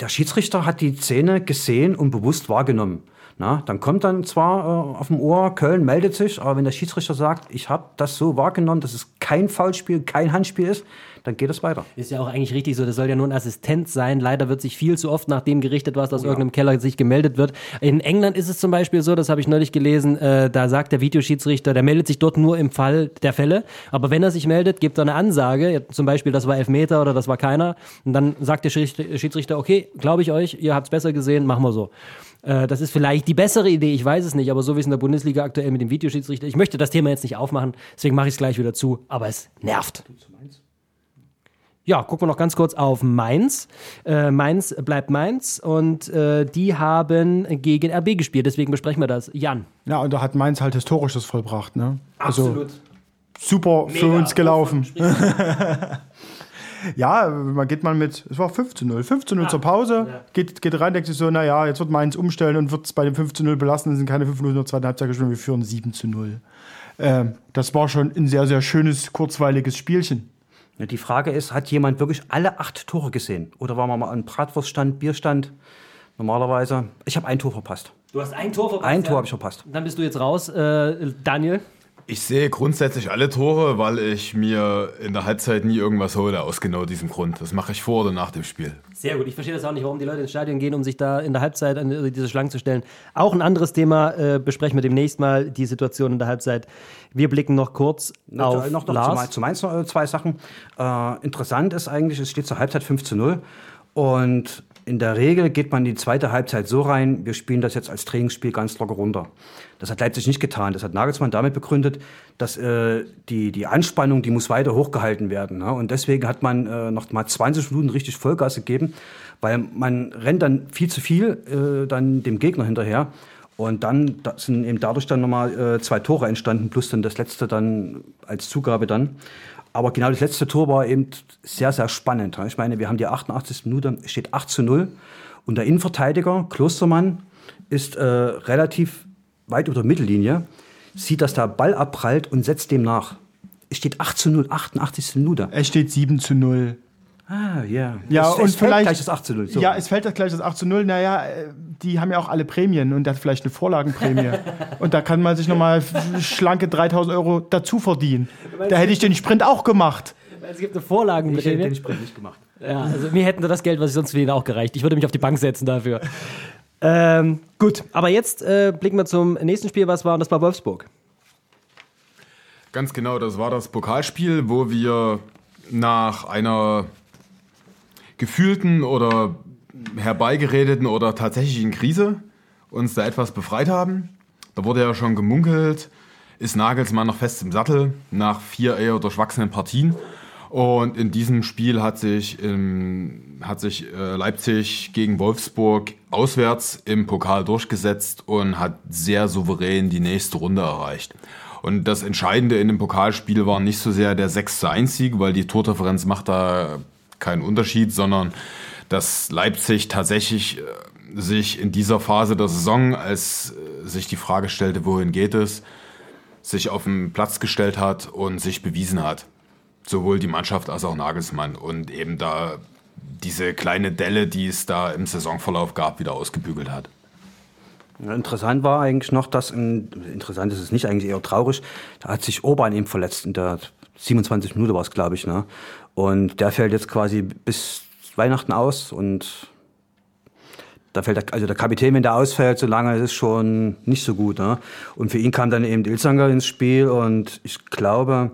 der Schiedsrichter hat die Szene gesehen und bewusst wahrgenommen. Na, dann kommt dann zwar äh, auf dem Ohr, Köln meldet sich, aber wenn der Schiedsrichter sagt, ich habe das so wahrgenommen, dass es kein Foulspiel, kein Handspiel ist, dann geht es weiter. Ist ja auch eigentlich richtig so, das soll ja nur ein Assistent sein. Leider wird sich viel zu oft nach dem gerichtet, was aus irgendeinem Keller sich gemeldet wird. In England ist es zum Beispiel so, das habe ich neulich gelesen, äh, da sagt der Videoschiedsrichter, der meldet sich dort nur im Fall der Fälle. Aber wenn er sich meldet, gibt er eine Ansage, zum Beispiel, das war Elfmeter oder das war keiner. Und dann sagt der Schiedsrichter, okay, glaube ich euch, ihr habt es besser gesehen, machen wir so. Äh, Das ist vielleicht die bessere Idee, ich weiß es nicht, aber so wie es in der Bundesliga aktuell mit dem Videoschiedsrichter, ich möchte das Thema jetzt nicht aufmachen, deswegen mache ich es gleich wieder zu, aber es nervt. Ja, gucken wir noch ganz kurz auf Mainz. Äh, Mainz bleibt Mainz und äh, die haben gegen RB gespielt, deswegen besprechen wir das. Jan. Ja, und da hat Mainz halt Historisches vollbracht. Ne? Also super für uns gelaufen. Ja, man geht mal mit, es war 5 zu 0. 5 zu 0 zur Pause, geht, geht rein, denkt sich so, naja, jetzt wird Mainz umstellen und wird es bei dem 5 zu 0 belassen, es sind keine 5 Minuten in der zweiten Halbzeit gespielt, wir führen 7 zu 0. Ähm, das war schon ein sehr, sehr schönes, kurzweiliges Spielchen. Ja, die Frage ist, hat jemand wirklich alle acht Tore gesehen? Oder war man mal an Bratwurststand, Bierstand? Normalerweise, ich habe ein Tor verpasst. Du hast ein Tor verpasst. Ein Tor habe ich verpasst. Dann bist du jetzt raus. Äh, Daniel. Ich sehe grundsätzlich alle Tore, weil ich mir in der Halbzeit nie irgendwas hole, aus genau diesem Grund. Das mache ich vor oder nach dem Spiel. Sehr gut. Ich verstehe das auch nicht, warum die Leute ins Stadion gehen, um sich da in der Halbzeit an diese Schlangen zu stellen. Auch ein anderes Thema äh, besprechen wir demnächst mal, die Situation in der Halbzeit. Wir blicken noch kurz auf noch, noch Lars. Zu, noch äh, zwei Sachen. Äh, interessant ist eigentlich, es steht zur Halbzeit 5 zu 0. Und in der Regel geht man die zweite Halbzeit so rein, wir spielen das jetzt als Trainingsspiel ganz locker runter. Das hat Leipzig nicht getan. Das hat Nagelsmann damit begründet, dass äh, die, die Anspannung, die muss weiter hochgehalten werden. Ne? Und deswegen hat man äh, noch mal 20 Minuten richtig Vollgas gegeben, weil man rennt dann viel zu viel äh, dann dem Gegner hinterher. Und dann da sind eben dadurch dann nochmal äh, zwei Tore entstanden, plus dann das letzte dann als Zugabe dann. Aber genau das letzte Tor war eben sehr, sehr spannend. Ich meine, wir haben die 88. Minute, steht 8 zu 0. Und der Innenverteidiger, Klostermann, ist äh, relativ weit über der Mittellinie, sieht, dass der Ball abprallt und setzt dem nach. Es steht 8 zu 0, 88. Minute. Es steht 7 zu 0. Ah, ja. Ja, es, und es fällt vielleicht- gleich das 8 zu 0. So. Ja, es fällt das gleich das 8 zu 0. Naja, äh, die haben ja auch alle Prämien und der hat vielleicht eine Vorlagenprämie. und da kann man sich nochmal schlanke 3000 Euro dazu verdienen. Da hätte ich den Sprint auch gemacht. Es gibt eine ich hätte Vorlagenprämie. den Sprint nicht gemacht. Ja, also mir hätten das Geld, was ich sonst verdiene, auch gereicht. Ich würde mich auf die Bank setzen dafür. Ähm, gut, aber jetzt äh, blicken wir zum nächsten Spiel, was war, und das war Wolfsburg. Ganz genau, das war das Pokalspiel, wo wir nach einer gefühlten oder herbeigeredeten oder tatsächlichen Krise uns da etwas befreit haben. Da wurde ja schon gemunkelt, ist Nagelsmann noch fest im Sattel nach vier eher durchwachsenen Partien. Und in diesem Spiel hat sich, im, hat sich äh, Leipzig gegen Wolfsburg auswärts im Pokal durchgesetzt und hat sehr souverän die nächste Runde erreicht. Und das Entscheidende in dem Pokalspiel war nicht so sehr der 6 zu 1 Sieg, weil die Tordifferenz macht da keinen Unterschied, sondern dass Leipzig tatsächlich äh, sich in dieser Phase der Saison, als äh, sich die Frage stellte, wohin geht es, sich auf den Platz gestellt hat und sich bewiesen hat. Sowohl die Mannschaft als auch Nagelsmann und eben da diese kleine Delle, die es da im Saisonverlauf gab, wieder ausgebügelt hat. Interessant war eigentlich noch, dass, in, interessant ist es nicht, eigentlich eher traurig, da hat sich Orban eben verletzt, in der 27 Minute war es, glaube ich. Ne? Und der fällt jetzt quasi bis Weihnachten aus und da fällt der, also der Kapitän, wenn der ausfällt, so lange ist es schon nicht so gut. Ne? Und für ihn kam dann eben Ilzanger ins Spiel und ich glaube,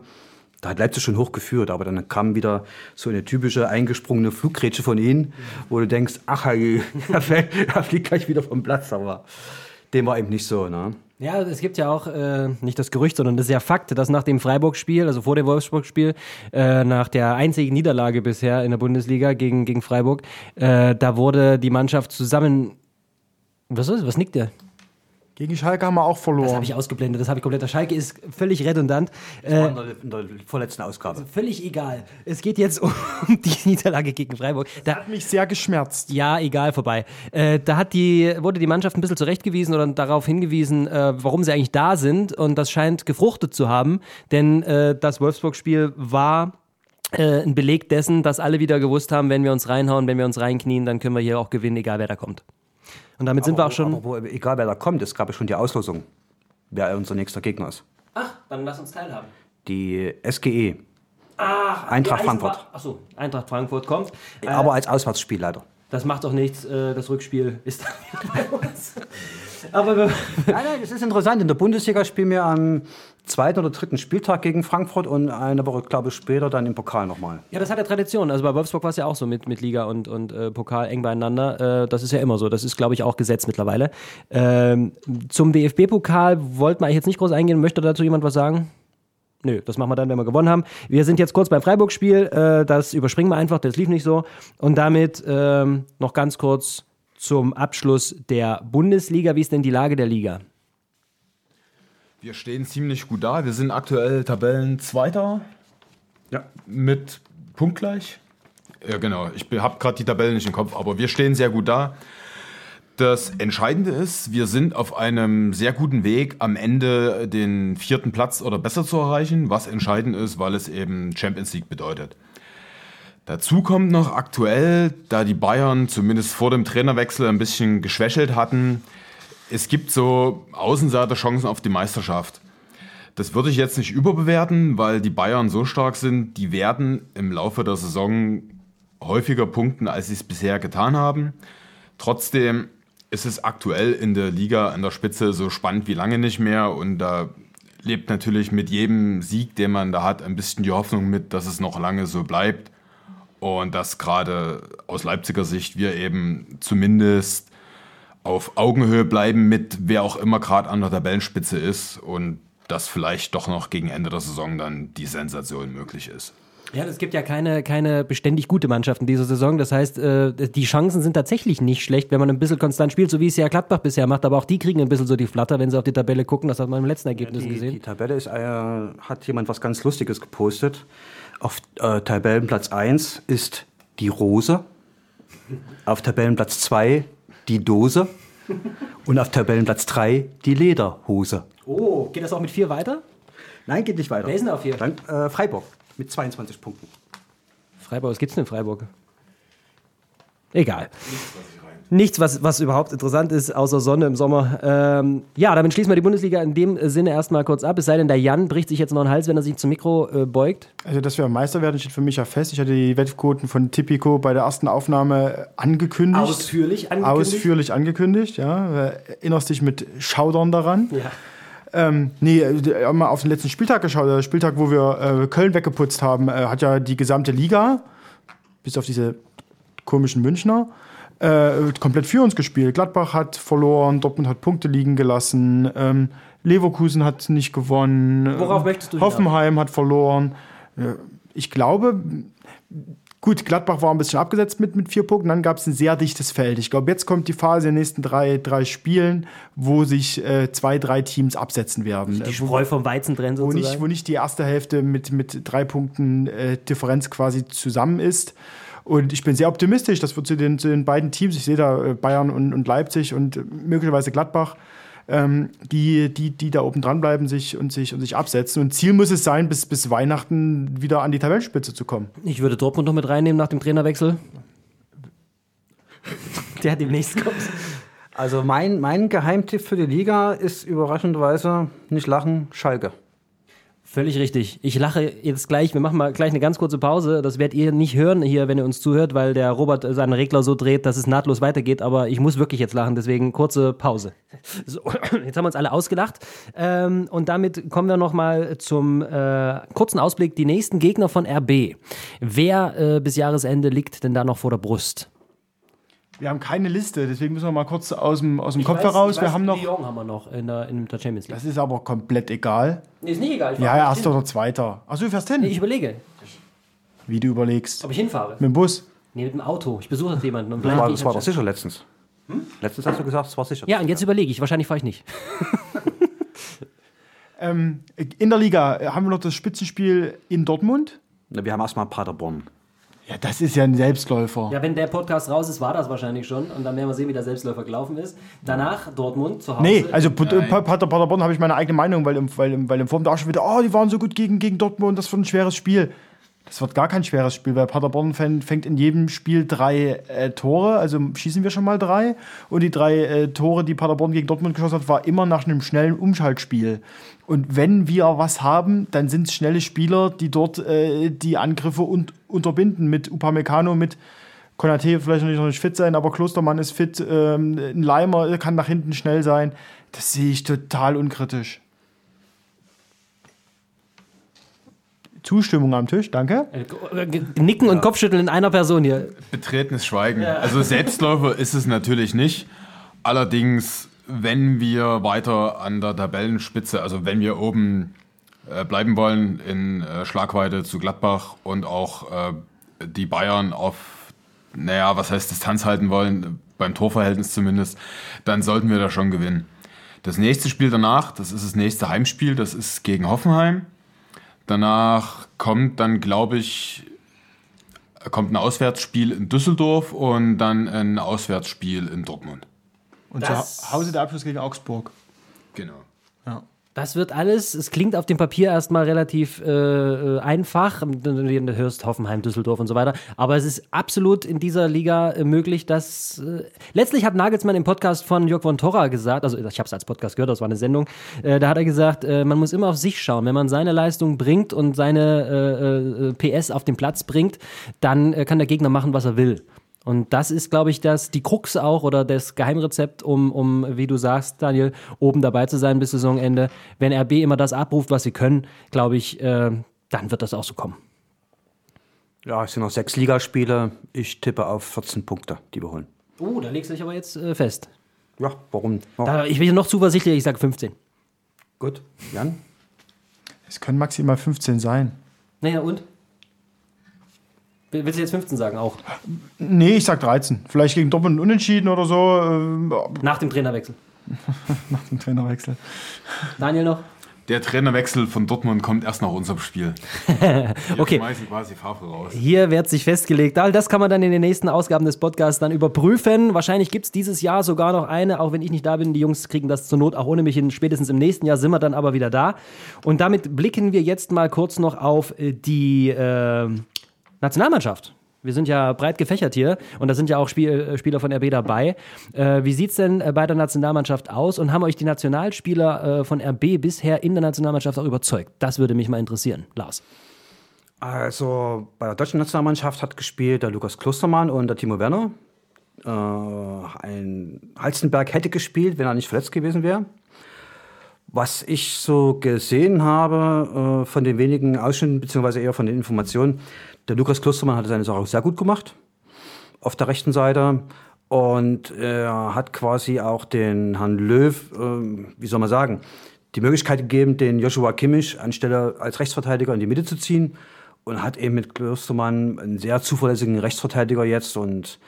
da hat Leipzig schon hochgeführt, aber dann kam wieder so eine typische eingesprungene Fluggrätsche von ihnen, wo du denkst, ach, er fliegt gleich wieder vom Platz, aber dem war eben nicht so. Ne? Ja, es gibt ja auch äh, nicht das Gerücht, sondern das ist ja Fakt, dass nach dem Freiburg-Spiel, also vor dem Wolfsburg-Spiel, äh, nach der einzigen Niederlage bisher in der Bundesliga gegen, gegen Freiburg, äh, da wurde die Mannschaft zusammen. Was ist? Was nickt der? Gegen Schalke haben wir auch Das verloren. habe ich ausgeblendet, das habe ich komplett. Der Schalke ist völlig redundant. Das war Äh, in, der, in der vorletzten Ausgabe. völlig egal. Es geht jetzt um die Niederlage gegen Freiburg. Da, Hat mich sehr geschmerzt. Ja, egal, vorbei. Äh, da hat die, wurde die Mannschaft ein bisschen zurechtgewiesen oder darauf hingewiesen, äh, warum sie eigentlich da sind. Und das scheint gefruchtet zu haben, denn äh, das Wolfsburg-Spiel war ein Beleg dessen, dass alle wieder gewusst haben, wenn wir uns reinhauen, wenn wir uns reinknien, dann können wir hier auch gewinnen, egal wer da kommt. Und damit sind wir auch schon. Aber wo, egal wer da kommt, es gab ja schon die Auslosung, wer unser nächster Gegner ist. Ach, dann lass uns teilhaben. Die SGE. Ach, Eintracht die Frankfurt. Achso, Eintracht Frankfurt kommt. Äh, Aber als Auswärtsspiel leider. das macht doch nichts, äh, das Rückspiel ist dann bei uns. Aber wir, Nein, nein, das ist interessant. In der Bundesliga spielen wir am zweiten oder dritten Spieltag gegen Frankfurt und eine Woche, glaube ich, später dann im Pokal nochmal. Ja, das hat ja Tradition. Also bei Wolfsburg war es ja auch so mit, mit Liga und, und äh, Pokal eng beieinander. Äh, das ist ja immer so. Das ist, glaube ich, auch Gesetz mittlerweile. Ähm, zum DFB-Pokal wollten wir eigentlich jetzt nicht groß eingehen. Möchte dazu jemand was sagen? Nö, das machen wir dann, wenn wir gewonnen haben. Wir sind jetzt kurz beim Freiburg-Spiel. Äh, das überspringen wir einfach, das lief nicht so. Und damit ähm, noch ganz kurz zum Abschluss der Bundesliga. Wie ist denn die Lage der Liga? Wir stehen ziemlich gut da. Wir sind aktuell Tabellenzweiter Ja. mit punktgleich. Ja, genau. Ich habe gerade die Tabellen nicht im Kopf, aber wir stehen sehr gut da. Das Entscheidende ist, wir sind auf einem sehr guten Weg, am Ende den vierten Platz oder besser zu erreichen, was entscheidend ist, weil es eben Champions League bedeutet. Dazu kommt noch aktuell, da die Bayern zumindest vor dem Trainerwechsel ein bisschen geschwächelt hatten, es gibt so Außenseiterchancen auf die Meisterschaft. Das würde ich jetzt nicht überbewerten, weil die Bayern so stark sind, die werden im Laufe der Saison häufiger punkten, als sie es bisher getan haben. Trotzdem ist es aktuell in der Liga an der Spitze so spannend wie lange nicht mehr und da lebt natürlich mit jedem Sieg, den man da hat, ein bisschen die Hoffnung mit, dass es noch lange so bleibt und dass gerade aus Leipziger Sicht wir eben zumindest auf Augenhöhe bleiben mit wer auch immer gerade an der Tabellenspitze ist und dass vielleicht doch noch gegen Ende der Saison dann die Sensation möglich ist. Ja, es gibt ja keine, keine beständig gute Mannschaften diese Saison. Das heißt, äh, die Chancen sind tatsächlich nicht schlecht, wenn man ein bisschen konstant spielt, so wie es ja Gladbach bisher macht. Aber auch die kriegen ein bisschen so die Flatter, wenn sie auf die Tabelle gucken. Das hat man im letzten Ergebnis Die, die gesehen. Tabelle ist, äh, hat jemand was ganz Lustiges gepostet. Auf äh, Tabellenplatz 1 ist die Rose. Auf Tabellenplatz 2 die Dose. Und auf Tabellenplatz 3 die Lederhose. Oh, geht das auch mit vier weiter? Nein, geht nicht weiter. Wer ist denn auf vier? Dann äh, Freiburg mit 22 Punkten. Freiburg, was gibt's denn in Freiburg? Egal. Nichts, was, was überhaupt interessant ist, außer Sonne im Sommer. Ähm, ja, damit schließen wir die Bundesliga in dem Sinne erstmal kurz ab. Es sei denn, der Jan bricht sich jetzt noch einen Hals, wenn er sich zum Mikro äh, beugt. Also, dass wir Meister werden, steht für mich ja fest. Ich hatte die Wettquoten von Tipico bei der ersten Aufnahme angekündigt. Ausführlich angekündigt. Ausführlich angekündigt, ja. Erinnerst dich mit Schaudern daran. Ja. Ähm, nee, äh, mal auf den letzten Spieltag geschaut. Der Spieltag, wo wir äh, Köln weggeputzt haben, äh, hat ja die gesamte Liga, bis auf diese komischen Münchner, äh, komplett für uns gespielt. Gladbach hat verloren, Dortmund hat Punkte liegen gelassen, ähm, Leverkusen hat nicht gewonnen. Worauf ähm, möchtest du? Hoffenheim hat verloren. Äh, Ich glaube, gut, Gladbach war ein bisschen abgesetzt mit, mit vier Punkten, dann gab es ein sehr dichtes Feld. Ich glaube, jetzt kommt die Phase in den nächsten drei, drei Spielen, wo sich äh, zwei, drei Teams absetzen werden. Die Äh, wo, Spreu vom Weizen trennen wo, sozusagen. nicht, wo nicht die erste Hälfte mit, mit drei Punkten äh, Differenz quasi zusammen ist. Und ich bin sehr optimistisch, dass wir zu den, zu den beiden Teams, ich sehe da äh, Bayern und, und Leipzig und äh, möglicherweise Gladbach, ähm, die, die, die da oben dranbleiben sich und, sich und sich absetzen. Und Ziel muss es sein, bis, bis Weihnachten wieder an die Tabellenspitze zu kommen. Ich würde Dortmund noch mit reinnehmen nach dem Trainerwechsel. Der demnächst kommt. Also mein, mein Geheimtipp für die Liga ist überraschenderweise nicht lachen, Schalke. Völlig richtig. Ich lache jetzt gleich. Wir machen mal gleich eine ganz kurze Pause. Das werdet ihr nicht hören hier, wenn ihr uns zuhört, weil der Robert seinen Regler so dreht, dass es nahtlos weitergeht. Aber ich muss wirklich jetzt lachen, deswegen kurze Pause. So, jetzt haben wir uns alle ausgelacht. Ähm, und damit kommen wir nochmal zum äh, kurzen Ausblick. Die nächsten Gegner von RB. Wer äh, bis Jahresende liegt denn da noch vor der Brust? Wir haben keine Liste, deswegen müssen wir mal kurz aus dem, aus dem Kopf heraus. wir haben noch. Lyon haben wir noch in der, in der Champions League. Das ist aber komplett egal. Nee, ist nicht egal. Ich Ja, ja, erster oder zweiter. Achso, du fährst hin. Nee, ich überlege, Wie du überlegst. ob ich hinfahre. Mit dem Bus. Nee, mit dem Auto. Ich besuche jemanden. Und Das war, das war doch sicher letztens. Letztens hast du gesagt, es war sicher. Ja, und jetzt überlege ich. Wahrscheinlich fahre ich nicht. Ähm, in der Liga haben wir noch das Spitzenspiel in Dortmund. Wir haben erstmal Paderborn. Ja, das ist ja ein Selbstläufer. Ja, wenn der Podcast raus ist, war das wahrscheinlich schon. Und dann werden wir sehen, wie der Selbstläufer gelaufen ist. Danach Dortmund zu Hause. Nee, also Paderborn habe ich meine eigene Meinung, weil im, weil im, weil im Form da schon wieder, oh, die waren so gut gegen, gegen Dortmund, das wird ein schweres Spiel. Das wird gar kein schweres Spiel, weil Paderborn fängt, in jedem Spiel drei äh, Tore, also schießen wir schon mal drei. Und die drei äh, Tore, die Paderborn gegen Dortmund geschossen hat, war immer nach einem schnellen Umschaltspiel. Und wenn wir was haben, dann sind es schnelle Spieler, die dort äh, die Angriffe un unterbinden mit Upamecano, mit Konate vielleicht noch nicht fit sein, aber Klostermann ist fit, ähm, ein Leimer kann nach hinten schnell sein. Das sehe ich total unkritisch. Zustimmung am Tisch, danke. Äh, Nicken und Kopfschütteln in einer Person hier. Betretenes Schweigen. Also Selbstläufer ist es natürlich nicht. Allerdings, wenn wir weiter an der Tabellenspitze, also wenn wir oben äh, bleiben wollen in äh, Schlagweite zu Gladbach und auch äh, die Bayern auf, naja, was heißt Distanz halten wollen, beim Torverhältnis zumindest, dann sollten wir da schon gewinnen. Das nächste Spiel danach, das ist das nächste Heimspiel, das ist gegen Hoffenheim. Danach kommt dann, glaube ich, kommt ein Auswärtsspiel in Düsseldorf und dann ein Auswärtsspiel in Dortmund. Und Das- zu Hause der Abschluss gegen Augsburg. Genau. Das wird alles, es klingt auf dem Papier erstmal relativ äh, äh, einfach. Du hörst Hoffenheim, Düsseldorf und so weiter. Aber es ist absolut in dieser Liga äh, möglich, dass. Äh, letztlich hat Nagelsmann im Podcast von Jörg von Torra gesagt, also ich habe es als Podcast gehört, das war eine Sendung, äh, da hat er gesagt, äh, man muss immer auf sich schauen. Wenn man seine Leistung bringt und seine äh, äh, PS auf den Platz bringt, dann kann der Gegner machen, was er will. Und das ist, glaube ich, das, die Krux auch oder das Geheimrezept, um, um, wie du sagst, Daniel, oben dabei zu sein bis Saisonende. Wenn RB immer das abruft, was sie können, glaube ich, äh, dann wird das auch so kommen. Ja, es sind noch sechs Ligaspiele. Ich tippe auf 14 Punkte, die wir holen. Oh, da legst du dich aber jetzt äh, fest. Ja, warum? Ja, Da, ich bin noch zuversichtlich, ich sage 15. gut. Jan? Es können maximal 15 sein. Naja, und? Will- Willst du jetzt 15 sagen auch? Nee, ich sag 13. Vielleicht gegen Dortmund unentschieden oder so. Ähm, Nach dem Trainerwechsel. nach dem Trainerwechsel. Daniel noch? Der Trainerwechsel von Dortmund kommt erst nach unserem Spiel. Okay. Wir schmeißen quasi Favre raus. Hier wird sich festgelegt. All Das kann man dann in den nächsten Ausgaben des Podcasts dann überprüfen. Wahrscheinlich gibt es dieses Jahr sogar noch eine, auch wenn ich nicht da bin. Die Jungs kriegen das zur Not auch ohne mich hin. Spätestens im nächsten Jahr sind wir dann aber wieder da. Und damit blicken wir jetzt mal kurz noch auf die äh, Nationalmannschaft. Wir sind ja breit gefächert hier und da sind ja auch Spiel, äh, Spieler von RB dabei. Äh, wie sieht es denn äh, bei der Nationalmannschaft aus und haben euch die Nationalspieler äh, von RB bisher in der Nationalmannschaft auch überzeugt? Das würde mich mal interessieren. Lars. Also bei der deutschen Nationalmannschaft hat gespielt der Lukas Klostermann und der Timo Werner. Äh, ein Halstenberg hätte gespielt, wenn er nicht verletzt gewesen wäre. Was ich so gesehen habe äh, von den wenigen Ausschnitten, beziehungsweise eher von den Informationen, der Lukas Klostermann hat seine Sache auch sehr gut gemacht auf der rechten Seite. Und er hat quasi auch den Herrn Löw, äh, wie soll man sagen, die Möglichkeit gegeben, den Joshua Kimmich anstelle als Rechtsverteidiger in die Mitte zu ziehen. Und hat eben mit Klostermann einen sehr zuverlässigen Rechtsverteidiger jetzt. Und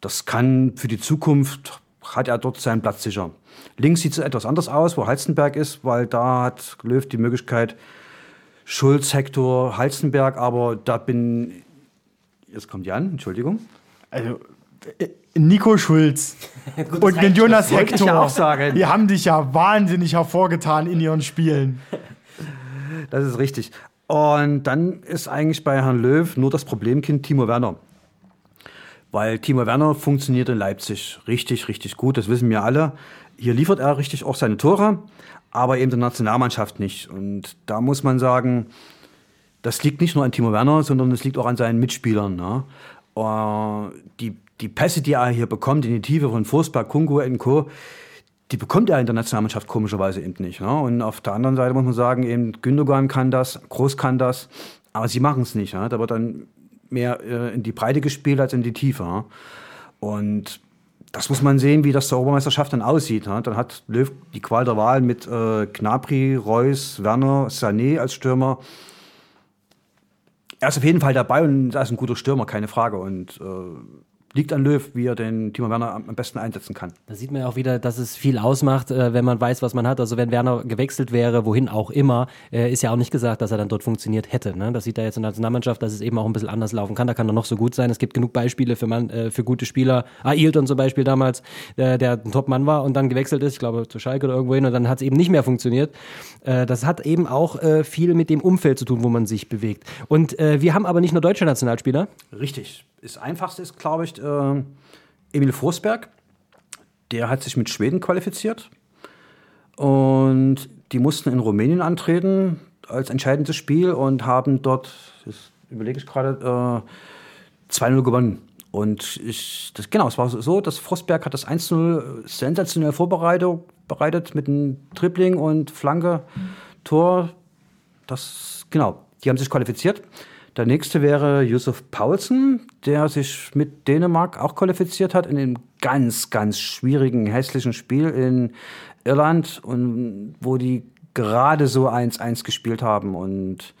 das kann für die Zukunft, hat er dort seinen Platz sicher. Links sieht es etwas anders aus, wo Halstenberg ist, weil da hat Löw die Möglichkeit, Schulz, Hector, Halstenberg, aber da bin. Jetzt kommt Jan, Entschuldigung. Also, äh, Nico Schulz und den Jonas Hector, ja auch sagen. die haben dich ja wahnsinnig hervorgetan in ihren Spielen. Das ist richtig. Und dann ist eigentlich bei Herrn Löw nur das Problemkind Timo Werner. Weil Timo Werner funktioniert in Leipzig richtig, richtig gut, das wissen wir alle. Hier liefert er richtig auch seine Tore, aber eben der Nationalmannschaft nicht. Und da muss man sagen, das liegt nicht nur an Timo Werner, sondern es liegt auch an seinen Mitspielern. Ne? Äh, die, die Pässe, die er hier bekommt in die Tiefe von Forsberg, Kungu und Co., die bekommt er in der Nationalmannschaft komischerweise eben nicht. Ne? Und auf der anderen Seite muss man sagen, eben Gündogan kann das, Groß kann das, aber sie machen es nicht. Ne? Da wird dann mehr äh, in die Breite gespielt als in die Tiefe. Ne? Und das muss man sehen, wie das zur Europameisterschaft dann aussieht. Ne? Dann hat Löw die Qual der Wahl mit äh, Gnabry, Reus, Werner, Sané als Stürmer. Er ist auf jeden Fall dabei und er ist ein guter Stürmer, keine Frage. Und äh, liegt an Löw, wie er den Timo Werner am besten einsetzen kann. Da sieht man ja auch wieder, dass es viel ausmacht, äh, wenn man weiß, was man hat. Also wenn Werner gewechselt wäre, wohin auch immer, äh, ist ja auch nicht gesagt, dass er dann dort funktioniert hätte. Ne? Das sieht er jetzt in der Nationalmannschaft, dass es eben auch ein bisschen anders laufen kann. Da kann er noch so gut sein. Es gibt genug Beispiele für, man, äh, für gute Spieler. Ailton zum Beispiel damals, der ein Top-Mann war und dann gewechselt ist, ich glaube zu Schalke oder irgendwo hin und dann hat es eben nicht mehr funktioniert. Das hat eben auch viel mit dem Umfeld zu tun, wo man sich bewegt. Und wir haben aber nicht nur deutsche Nationalspieler. Richtig. Das Einfachste ist, glaube ich, äh, Emil Forsberg. Der hat sich mit Schweden qualifiziert. Und die mussten in Rumänien antreten als entscheidendes Spiel und haben dort, das überlege ich gerade, äh, 2-0 gewonnen. Und ich, das, genau, es war so, dass Forsberg hat das 1-0 sensationell vorbereitet bereitet mit einem Dribbling und Flanke, Tor. Das, genau, die haben sich qualifiziert. Der nächste wäre Yusuf Paulsen, der sich mit Dänemark auch qualifiziert hat in einem ganz, ganz schwierigen, hässlichen Spiel in Irland und wo die gerade so 1-1 gespielt haben und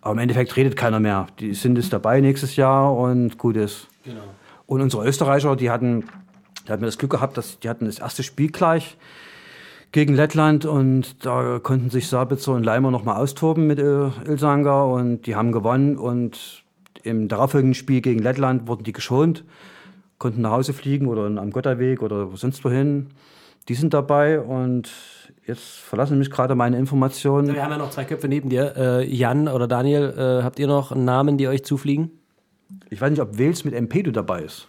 aber im Endeffekt redet keiner mehr. Die sind jetzt dabei nächstes Jahr und gut ist. Und unsere Österreicher, die hatten, die hatten das Glück gehabt, dass die hatten das erste Spiel gleich gegen Lettland und da konnten sich Sabitzer und Leimer nochmal austoben mit Ilsangar und die haben gewonnen und im darauffolgenden Spiel gegen Lettland wurden die geschont, konnten nach Hause fliegen oder am Gotterweg oder sonst wohin. Die sind dabei und jetzt verlassen mich gerade meine Informationen. Wir haben ja noch zwei Köpfe neben dir. Äh, Jan oder Daniel, äh, habt ihr noch einen Namen, die euch zufliegen? Ich weiß nicht, ob Wales mit Empedu dabei ist.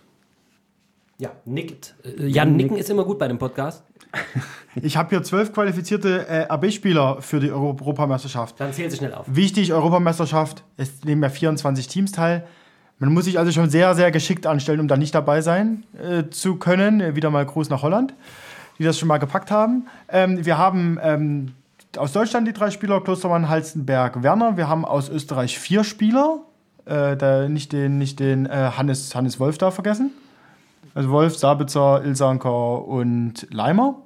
Ja, nickt. Äh, Jan, nicken ist immer gut bei dem Podcast. Ich habe hier zwölf qualifizierte äh, AB-Spieler für die Euro Europameisterschaft. Dann zählt sie schnell auf. Wichtig, Europameisterschaft, es nehmen ja 24 Teams teil. Man muss sich also schon sehr, sehr geschickt anstellen, um da nicht dabei sein äh, zu können. Äh, Wieder mal Gruß nach Holland, die das schon mal gepackt haben. Ähm, wir haben ähm, aus Deutschland die drei Spieler, Klostermann, Halstenberg, Werner. Wir haben aus Österreich vier Spieler. Äh, da nicht den, nicht den äh, Hannes, Hannes Wolf da vergessen. Also Wolf, Sabitzer, Ilsanker und Leimer.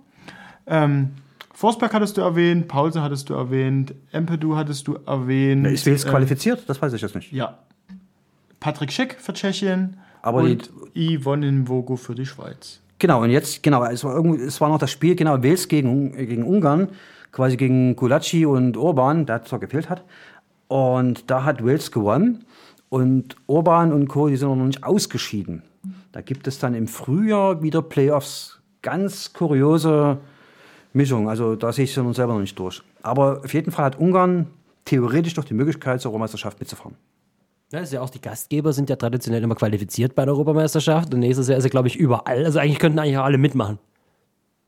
Ähm, Forsberg hattest du erwähnt, Paulsen hattest du erwähnt, Empedu hattest du erwähnt. Ist Wales äh, qualifiziert? Das weiß ich jetzt nicht. Ja. Patrick Schick für Tschechien Aber und Yvonne Nvogo für die Schweiz. Genau, und jetzt, genau, es war, irgendwie, es war noch das Spiel, genau, Wales gegen, gegen Ungarn, quasi gegen Gulacsi und Orban, der zwar gefehlt hat. Und da hat Wales gewonnen. Und Orban und Co., die sind noch nicht ausgeschieden. Da gibt es dann im Frühjahr wieder Playoffs. Ganz kuriose Mischung. Also da sehe ich es selber noch nicht durch. Aber auf jeden Fall hat Ungarn theoretisch doch die Möglichkeit, zur Europameisterschaft mitzufahren. Ja, ist ja auch die Gastgeber sind ja traditionell immer qualifiziert bei der Europameisterschaft und nächstes Jahr ist er, glaube ich, überall. Also eigentlich könnten eigentlich auch alle mitmachen.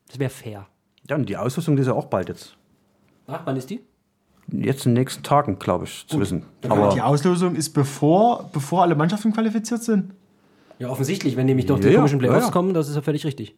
Das wäre fair. Ja, und die Auslösung die ist ja auch bald jetzt. Ach, wann ist die? Jetzt in den nächsten Tagen, glaube ich, zu wissen. die Aber Auslosung ist bevor, bevor alle Mannschaften qualifiziert sind. Ja, offensichtlich, wenn nämlich doch die Ja, ja, komischen Playoffs ja, ja. kommen, das ist ja völlig richtig.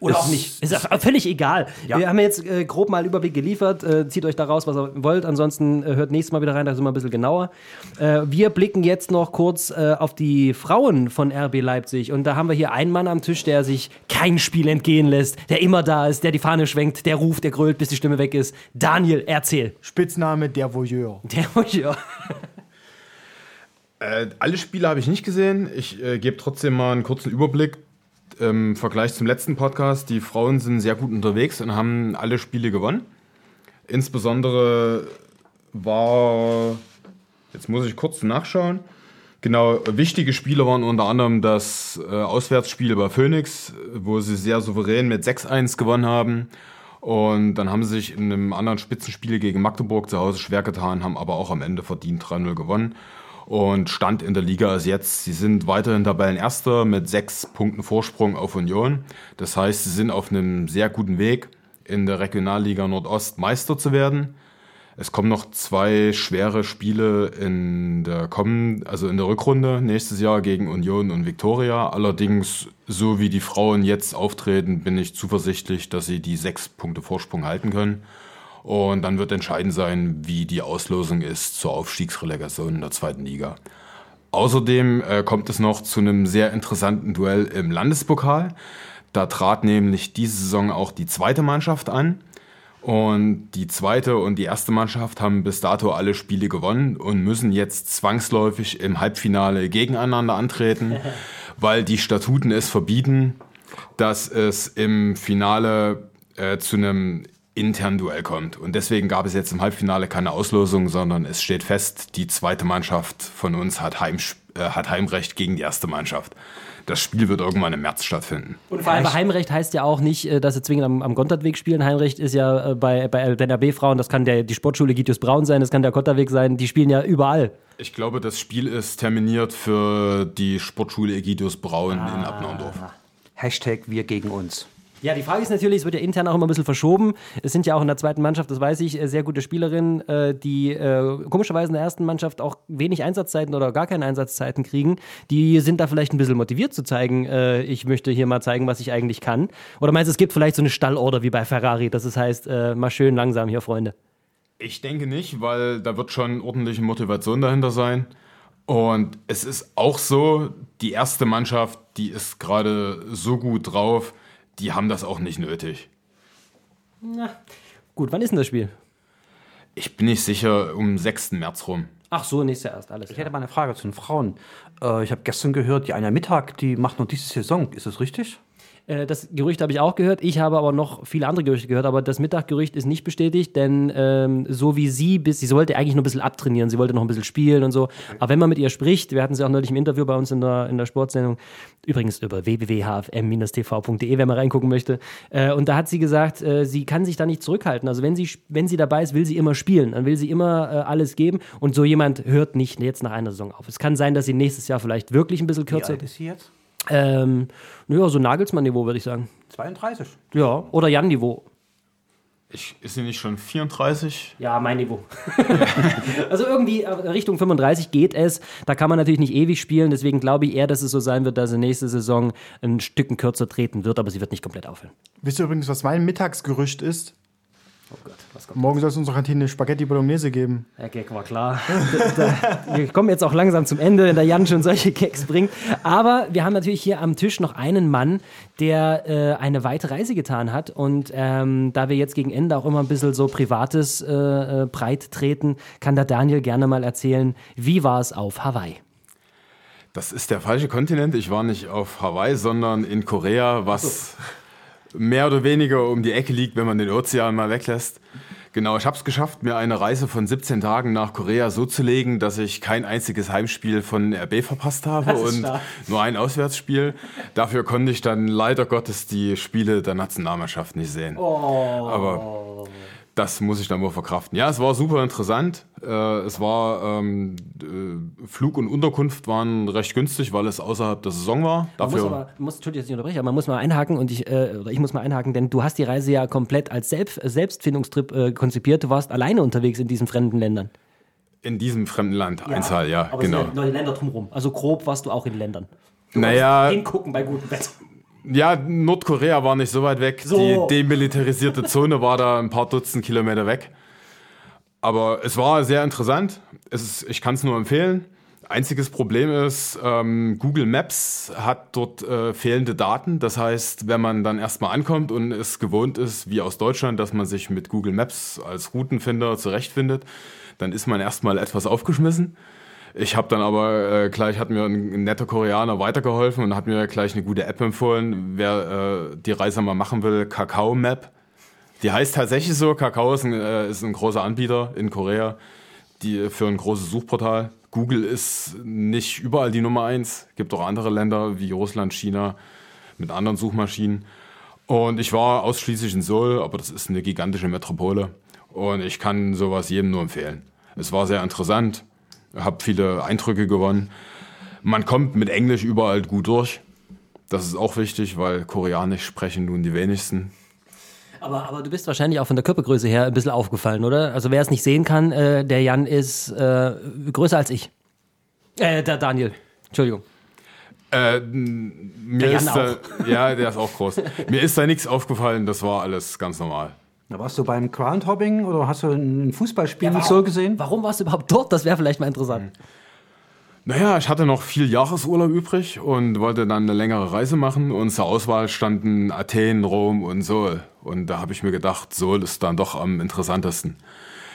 Oder Es- auch nicht. Ist ja völlig egal. Ja. Wir haben jetzt äh, grob mal einen Überblick geliefert. Äh, zieht euch da raus, was ihr wollt. Ansonsten äh, hört nächstes Mal wieder rein, da sind wir ein bisschen genauer. Äh, wir blicken jetzt noch kurz äh, auf die Frauen von RB Leipzig. Und da haben wir hier einen Mann am Tisch, der sich kein Spiel entgehen lässt, der immer da ist, der die Fahne schwenkt, der ruft, der grölt, bis die Stimme weg ist. Daniel, erzähl. Spitzname der Voyeur. Der ja. Äh, alle Spiele habe ich nicht gesehen. Ich äh, gebe trotzdem mal einen kurzen Überblick im Vergleich zum letzten Podcast. Die Frauen sind sehr gut unterwegs und haben alle Spiele gewonnen. Insbesondere war, jetzt muss ich kurz nachschauen. Genau, wichtige Spiele waren unter anderem das äh, Auswärtsspiel bei Phoenix, wo sie sehr souverän mit 6-1 gewonnen haben. Und dann haben sie sich in einem anderen Spitzenspiel gegen Magdeburg zu Hause schwer getan, haben aber auch am Ende verdient 3-0 gewonnen. Und Stand in der Liga ist jetzt, sie sind weiterhin Tabellenerster mit sechs Punkten Vorsprung auf Union. Das heißt, sie sind auf einem sehr guten Weg, in der Regionalliga Nordost Meister zu werden. Es kommen noch zwei schwere Spiele in der kommen, also in der Rückrunde nächstes Jahr gegen Union und Viktoria. Allerdings, so wie die Frauen jetzt auftreten, bin ich zuversichtlich, dass sie die sechs Punkte Vorsprung halten können. Und dann wird entscheidend sein, wie die Auslosung ist zur Aufstiegsrelegation in der zweiten Liga. Außerdem äh, kommt es noch zu einem sehr interessanten Duell im Landespokal. Da trat nämlich diese Saison auch die zweite Mannschaft an. Und die zweite und die erste Mannschaft haben bis dato alle Spiele gewonnen und müssen jetzt zwangsläufig im Halbfinale gegeneinander antreten, weil die Statuten es verbieten, dass es im Finale äh, zu einem internen Duell kommt. Und deswegen gab es jetzt im Halbfinale keine Auslosung, sondern es steht fest, die zweite Mannschaft von uns hat, Heim, äh, hat Heimrecht gegen die erste Mannschaft. Das Spiel wird irgendwann im März stattfinden. Und vor allem bei Heimrecht heißt ja auch nicht, äh, dass sie zwingend am, am Gontardweg spielen. Heimrecht ist ja äh, bei, bei den RB-Frauen, das kann der, die Sportschule Gidius Braun sein, das kann der Gontardweg sein, die spielen ja überall. Ich glaube, das Spiel ist terminiert für die Sportschule Egidius Braun in Abnaundorf. Hashtag wir gegen uns. Ja, die Frage ist natürlich, es wird ja intern auch immer ein bisschen verschoben. Es sind ja auch in der zweiten Mannschaft, das weiß ich, äh, sehr gute Spielerinnen, äh, die äh, komischerweise in der ersten Mannschaft auch wenig Einsatzzeiten oder gar keine Einsatzzeiten kriegen. Die sind da vielleicht ein bisschen motiviert zu zeigen, ich möchte hier mal zeigen, was ich eigentlich kann. Oder meinst du, es gibt vielleicht so eine Stallorder wie bei Ferrari, dass es heißt, mal schön langsam hier, Freunde. Ich denke nicht, weil da wird schon ordentliche Motivation dahinter sein. Und es ist auch so, die erste Mannschaft, die ist gerade so gut drauf, die haben das auch nicht nötig. Gut, wann ist denn das Spiel? Ich bin nicht sicher, um 6. März rum. Ach so, nächstes Jahr erst, alles Ich hätte mal eine Frage zu den Frauen. Äh, ich habe gestern gehört, die Anja Mittag, die macht noch diese Saison. Ist das richtig? Äh, Das Gerücht habe ich auch gehört. Ich habe aber noch viele andere Gerüchte gehört. Aber das Mittaggerücht ist nicht bestätigt, denn ähm, so wie sie bis, sie wollte eigentlich nur ein bisschen abtrainieren. Sie wollte noch ein bisschen spielen und so. Aber wenn man mit ihr spricht, wir hatten sie auch neulich im Interview bei uns in der, in der Sportsendung, übrigens über www.hfm-tv.de, wer mal reingucken möchte. Äh, und da hat sie gesagt, äh, sie kann sich da nicht zurückhalten. Also wenn sie, wenn sie dabei ist, will sie immer spielen. Dann will sie immer äh, alles geben. Und so jemand hört nicht jetzt nach einer Saison auf. Es kann sein, dass sie nächstes Jahr vielleicht wirklich ein bisschen Wie kürzer. alt ist sie jetzt? Ähm, naja, so Nagelsmann-Niveau, würde ich sagen. 32. Ja, oder Jan-Niveau. Ich, ist sie nicht schon 34? Ja, mein Niveau. also irgendwie äh, Richtung 35 geht es. Da kann man natürlich nicht ewig spielen. Deswegen glaube ich eher, dass es so sein wird, dass sie nächste Saison ein Stücken kürzer treten wird, aber sie wird nicht komplett aufhören. Wisst ihr übrigens, was mein Mittagsgerücht ist? Oh Gott? Morgen soll es in unserer Kantine Spaghetti Bolognese geben. Der Gag war klar. Da- da- wir kommen jetzt auch langsam zum Ende, wenn der Jan schon solche Gags bringt. Aber wir haben natürlich hier am Tisch noch einen Mann, der äh, eine weite Reise getan hat. Und ähm, da wir jetzt gegen Ende auch immer ein bisschen so Privates äh, äh, breit treten, kann der Daniel gerne mal erzählen, wie war es auf Hawaii? Das ist der falsche Kontinent. Ich war nicht auf Hawaii, sondern in Korea, was mehr oder weniger um die Ecke liegt, wenn man den Ozean mal weglässt. Genau, ich habe es geschafft, mir eine Reise von 17 Tagen nach Korea so zu legen, dass ich kein einziges Heimspiel von RB verpasst habe und stark. nur ein Auswärtsspiel. Dafür konnte ich dann leider Gottes die Spiele der Nationalmannschaft nicht sehen. Aber das muss ich dann wohl verkraften. Ja, es war super interessant. Äh, es war ähm, äh, Flug und Unterkunft waren recht günstig, weil es außerhalb der Saison war. Man muss aber, muss, Entschuldigung, dass ich unterbreche, aber man muss mal einhaken und ich, äh, oder ich muss mal einhaken, denn du hast die Reise ja komplett als Selbst, Selbstfindungstrip äh, konzipiert. Du warst alleine unterwegs in diesen fremden Ländern. in diesem fremden Land, Einzahl, ja, aber genau. es sind ja neue Länder drumherum. Also grob warst du auch in Ländern. Naja, Hingucken bei gutem Wetter. Ja, Nordkorea war nicht so weit weg. So. Die demilitarisierte Zone war da ein paar Dutzend Kilometer weg. Aber es war sehr interessant. Es ist, ich kann es nur empfehlen. Einziges Problem ist, ähm, Google Maps hat dort äh, fehlende Daten. Das heißt, wenn man dann erstmal ankommt und es gewohnt ist, wie aus Deutschland, dass man sich mit Google Maps als Routenfinder zurechtfindet, dann ist man erstmal etwas aufgeschmissen. Ich habe dann aber äh, gleich hat mir ein, netter Koreaner weitergeholfen und hat mir gleich eine gute App empfohlen, wer äh, die Reise mal machen will, Kakao Map. Die heißt tatsächlich so, Kakao ist ein, äh, ist ein großer Anbieter in Korea, die für ein großes Suchportal. Google ist nicht überall die Nummer eins. Gibt auch andere Länder wie Russland, China mit anderen Suchmaschinen. Und ich war ausschließlich in Seoul, aber das ist eine gigantische Metropole. Und ich kann sowas jedem nur empfehlen. Es war sehr interessant, habe viele Eindrücke gewonnen. Man kommt mit Englisch überall gut durch. Das ist auch wichtig, weil Koreanisch sprechen nun die wenigsten. Aber, aber du bist wahrscheinlich auch von der Körpergröße her ein bisschen aufgefallen, oder? Also wer es nicht sehen kann, äh, der Jan ist äh, größer als ich. Äh, der Daniel. Entschuldigung. Äh, mir Der Jan ist da, ja, der ist auch groß. mir ist da nichts aufgefallen, das war alles ganz normal. Da warst du beim Groundhopping oder hast du ein Fußballspiel in Seoul gesehen? Warum warst du überhaupt dort? Das wäre vielleicht mal interessant. Naja, ich hatte noch viel Jahresurlaub übrig und wollte dann eine längere Reise machen. Und zur Auswahl standen Athen, Rom und Seoul. Und da habe ich mir gedacht, Seoul ist dann doch am interessantesten.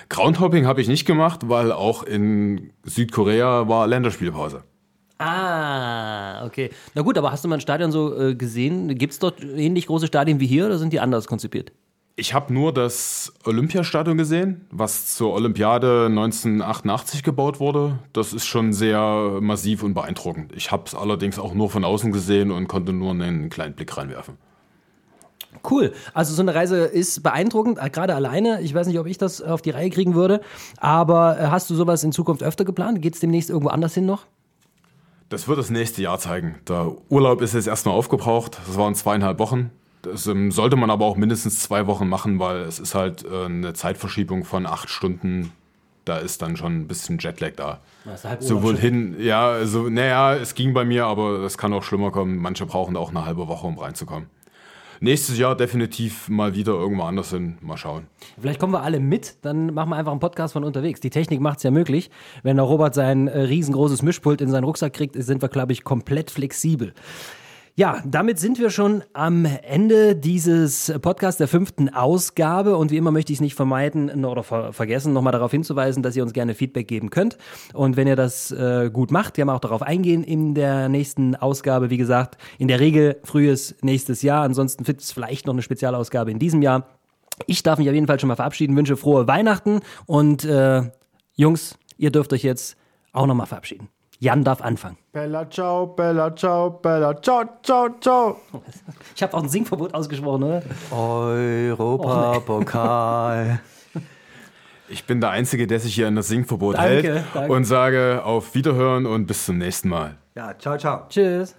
Groundhopping habe ich nicht gemacht, weil auch in Südkorea war Länderspielpause. Ah, okay. Na gut, aber hast du mal ein Stadion so äh, gesehen? Gibt es dort ähnlich große Stadien wie hier oder sind die anders konzipiert? Ich habe nur das Olympiastadion gesehen, was zur Olympiade 1988 gebaut wurde. Das ist schon sehr massiv und beeindruckend. Ich habe es allerdings auch nur von außen gesehen und konnte nur einen kleinen Blick reinwerfen. Cool. Also so eine Reise ist beeindruckend, äh, gerade alleine. Ich weiß nicht, ob ich das auf die Reihe kriegen würde. Aber äh, hast du sowas in Zukunft öfter geplant? Geht es demnächst irgendwo anders hin noch? Das wird das nächste Jahr zeigen. Der Urlaub ist jetzt erstmal aufgebraucht. Das waren zweieinhalb Wochen. Das ähm, sollte man aber auch mindestens zwei Wochen machen, weil es ist halt äh, eine Zeitverschiebung von acht Stunden. Da ist dann schon ein bisschen Jetlag da. Sowohl hin, ja, also, naja, es ging bei mir, aber es kann auch schlimmer kommen. Manche brauchen da auch eine halbe Woche, um reinzukommen. Nächstes Jahr definitiv mal wieder irgendwo anders hin. Mal schauen. Vielleicht kommen wir alle mit, dann machen wir einfach einen Podcast von unterwegs. Die Technik macht es ja möglich. Wenn der Robert sein äh, riesengroßes Mischpult in seinen Rucksack kriegt, sind wir, glaube ich, komplett flexibel. Ja, damit sind wir schon am Ende dieses Podcasts der fünften Ausgabe. Und wie immer möchte ich es nicht vermeiden oder ver vergessen, nochmal darauf hinzuweisen, dass ihr uns gerne Feedback geben könnt. Und wenn ihr das äh, gut macht, wir auch darauf eingehen in der nächsten Ausgabe, wie gesagt, in der Regel frühes nächstes Jahr, ansonsten wird es vielleicht noch eine Spezialausgabe in diesem Jahr. Ich darf mich auf jeden Fall schon mal verabschieden, wünsche frohe Weihnachten. Und äh, Jungs, ihr dürft euch jetzt auch nochmal verabschieden. Jan darf anfangen. Bella ciao, Bella ciao, Bella ciao, ciao, ciao. Ich habe auch ein Singverbot ausgesprochen, oder? Europapokal. Ich bin der Einzige, der sich hier an das Singverbot Danke, hält danke. und sage auf Wiederhören und bis zum nächsten Mal. ja, ciao, ciao. Tschüss.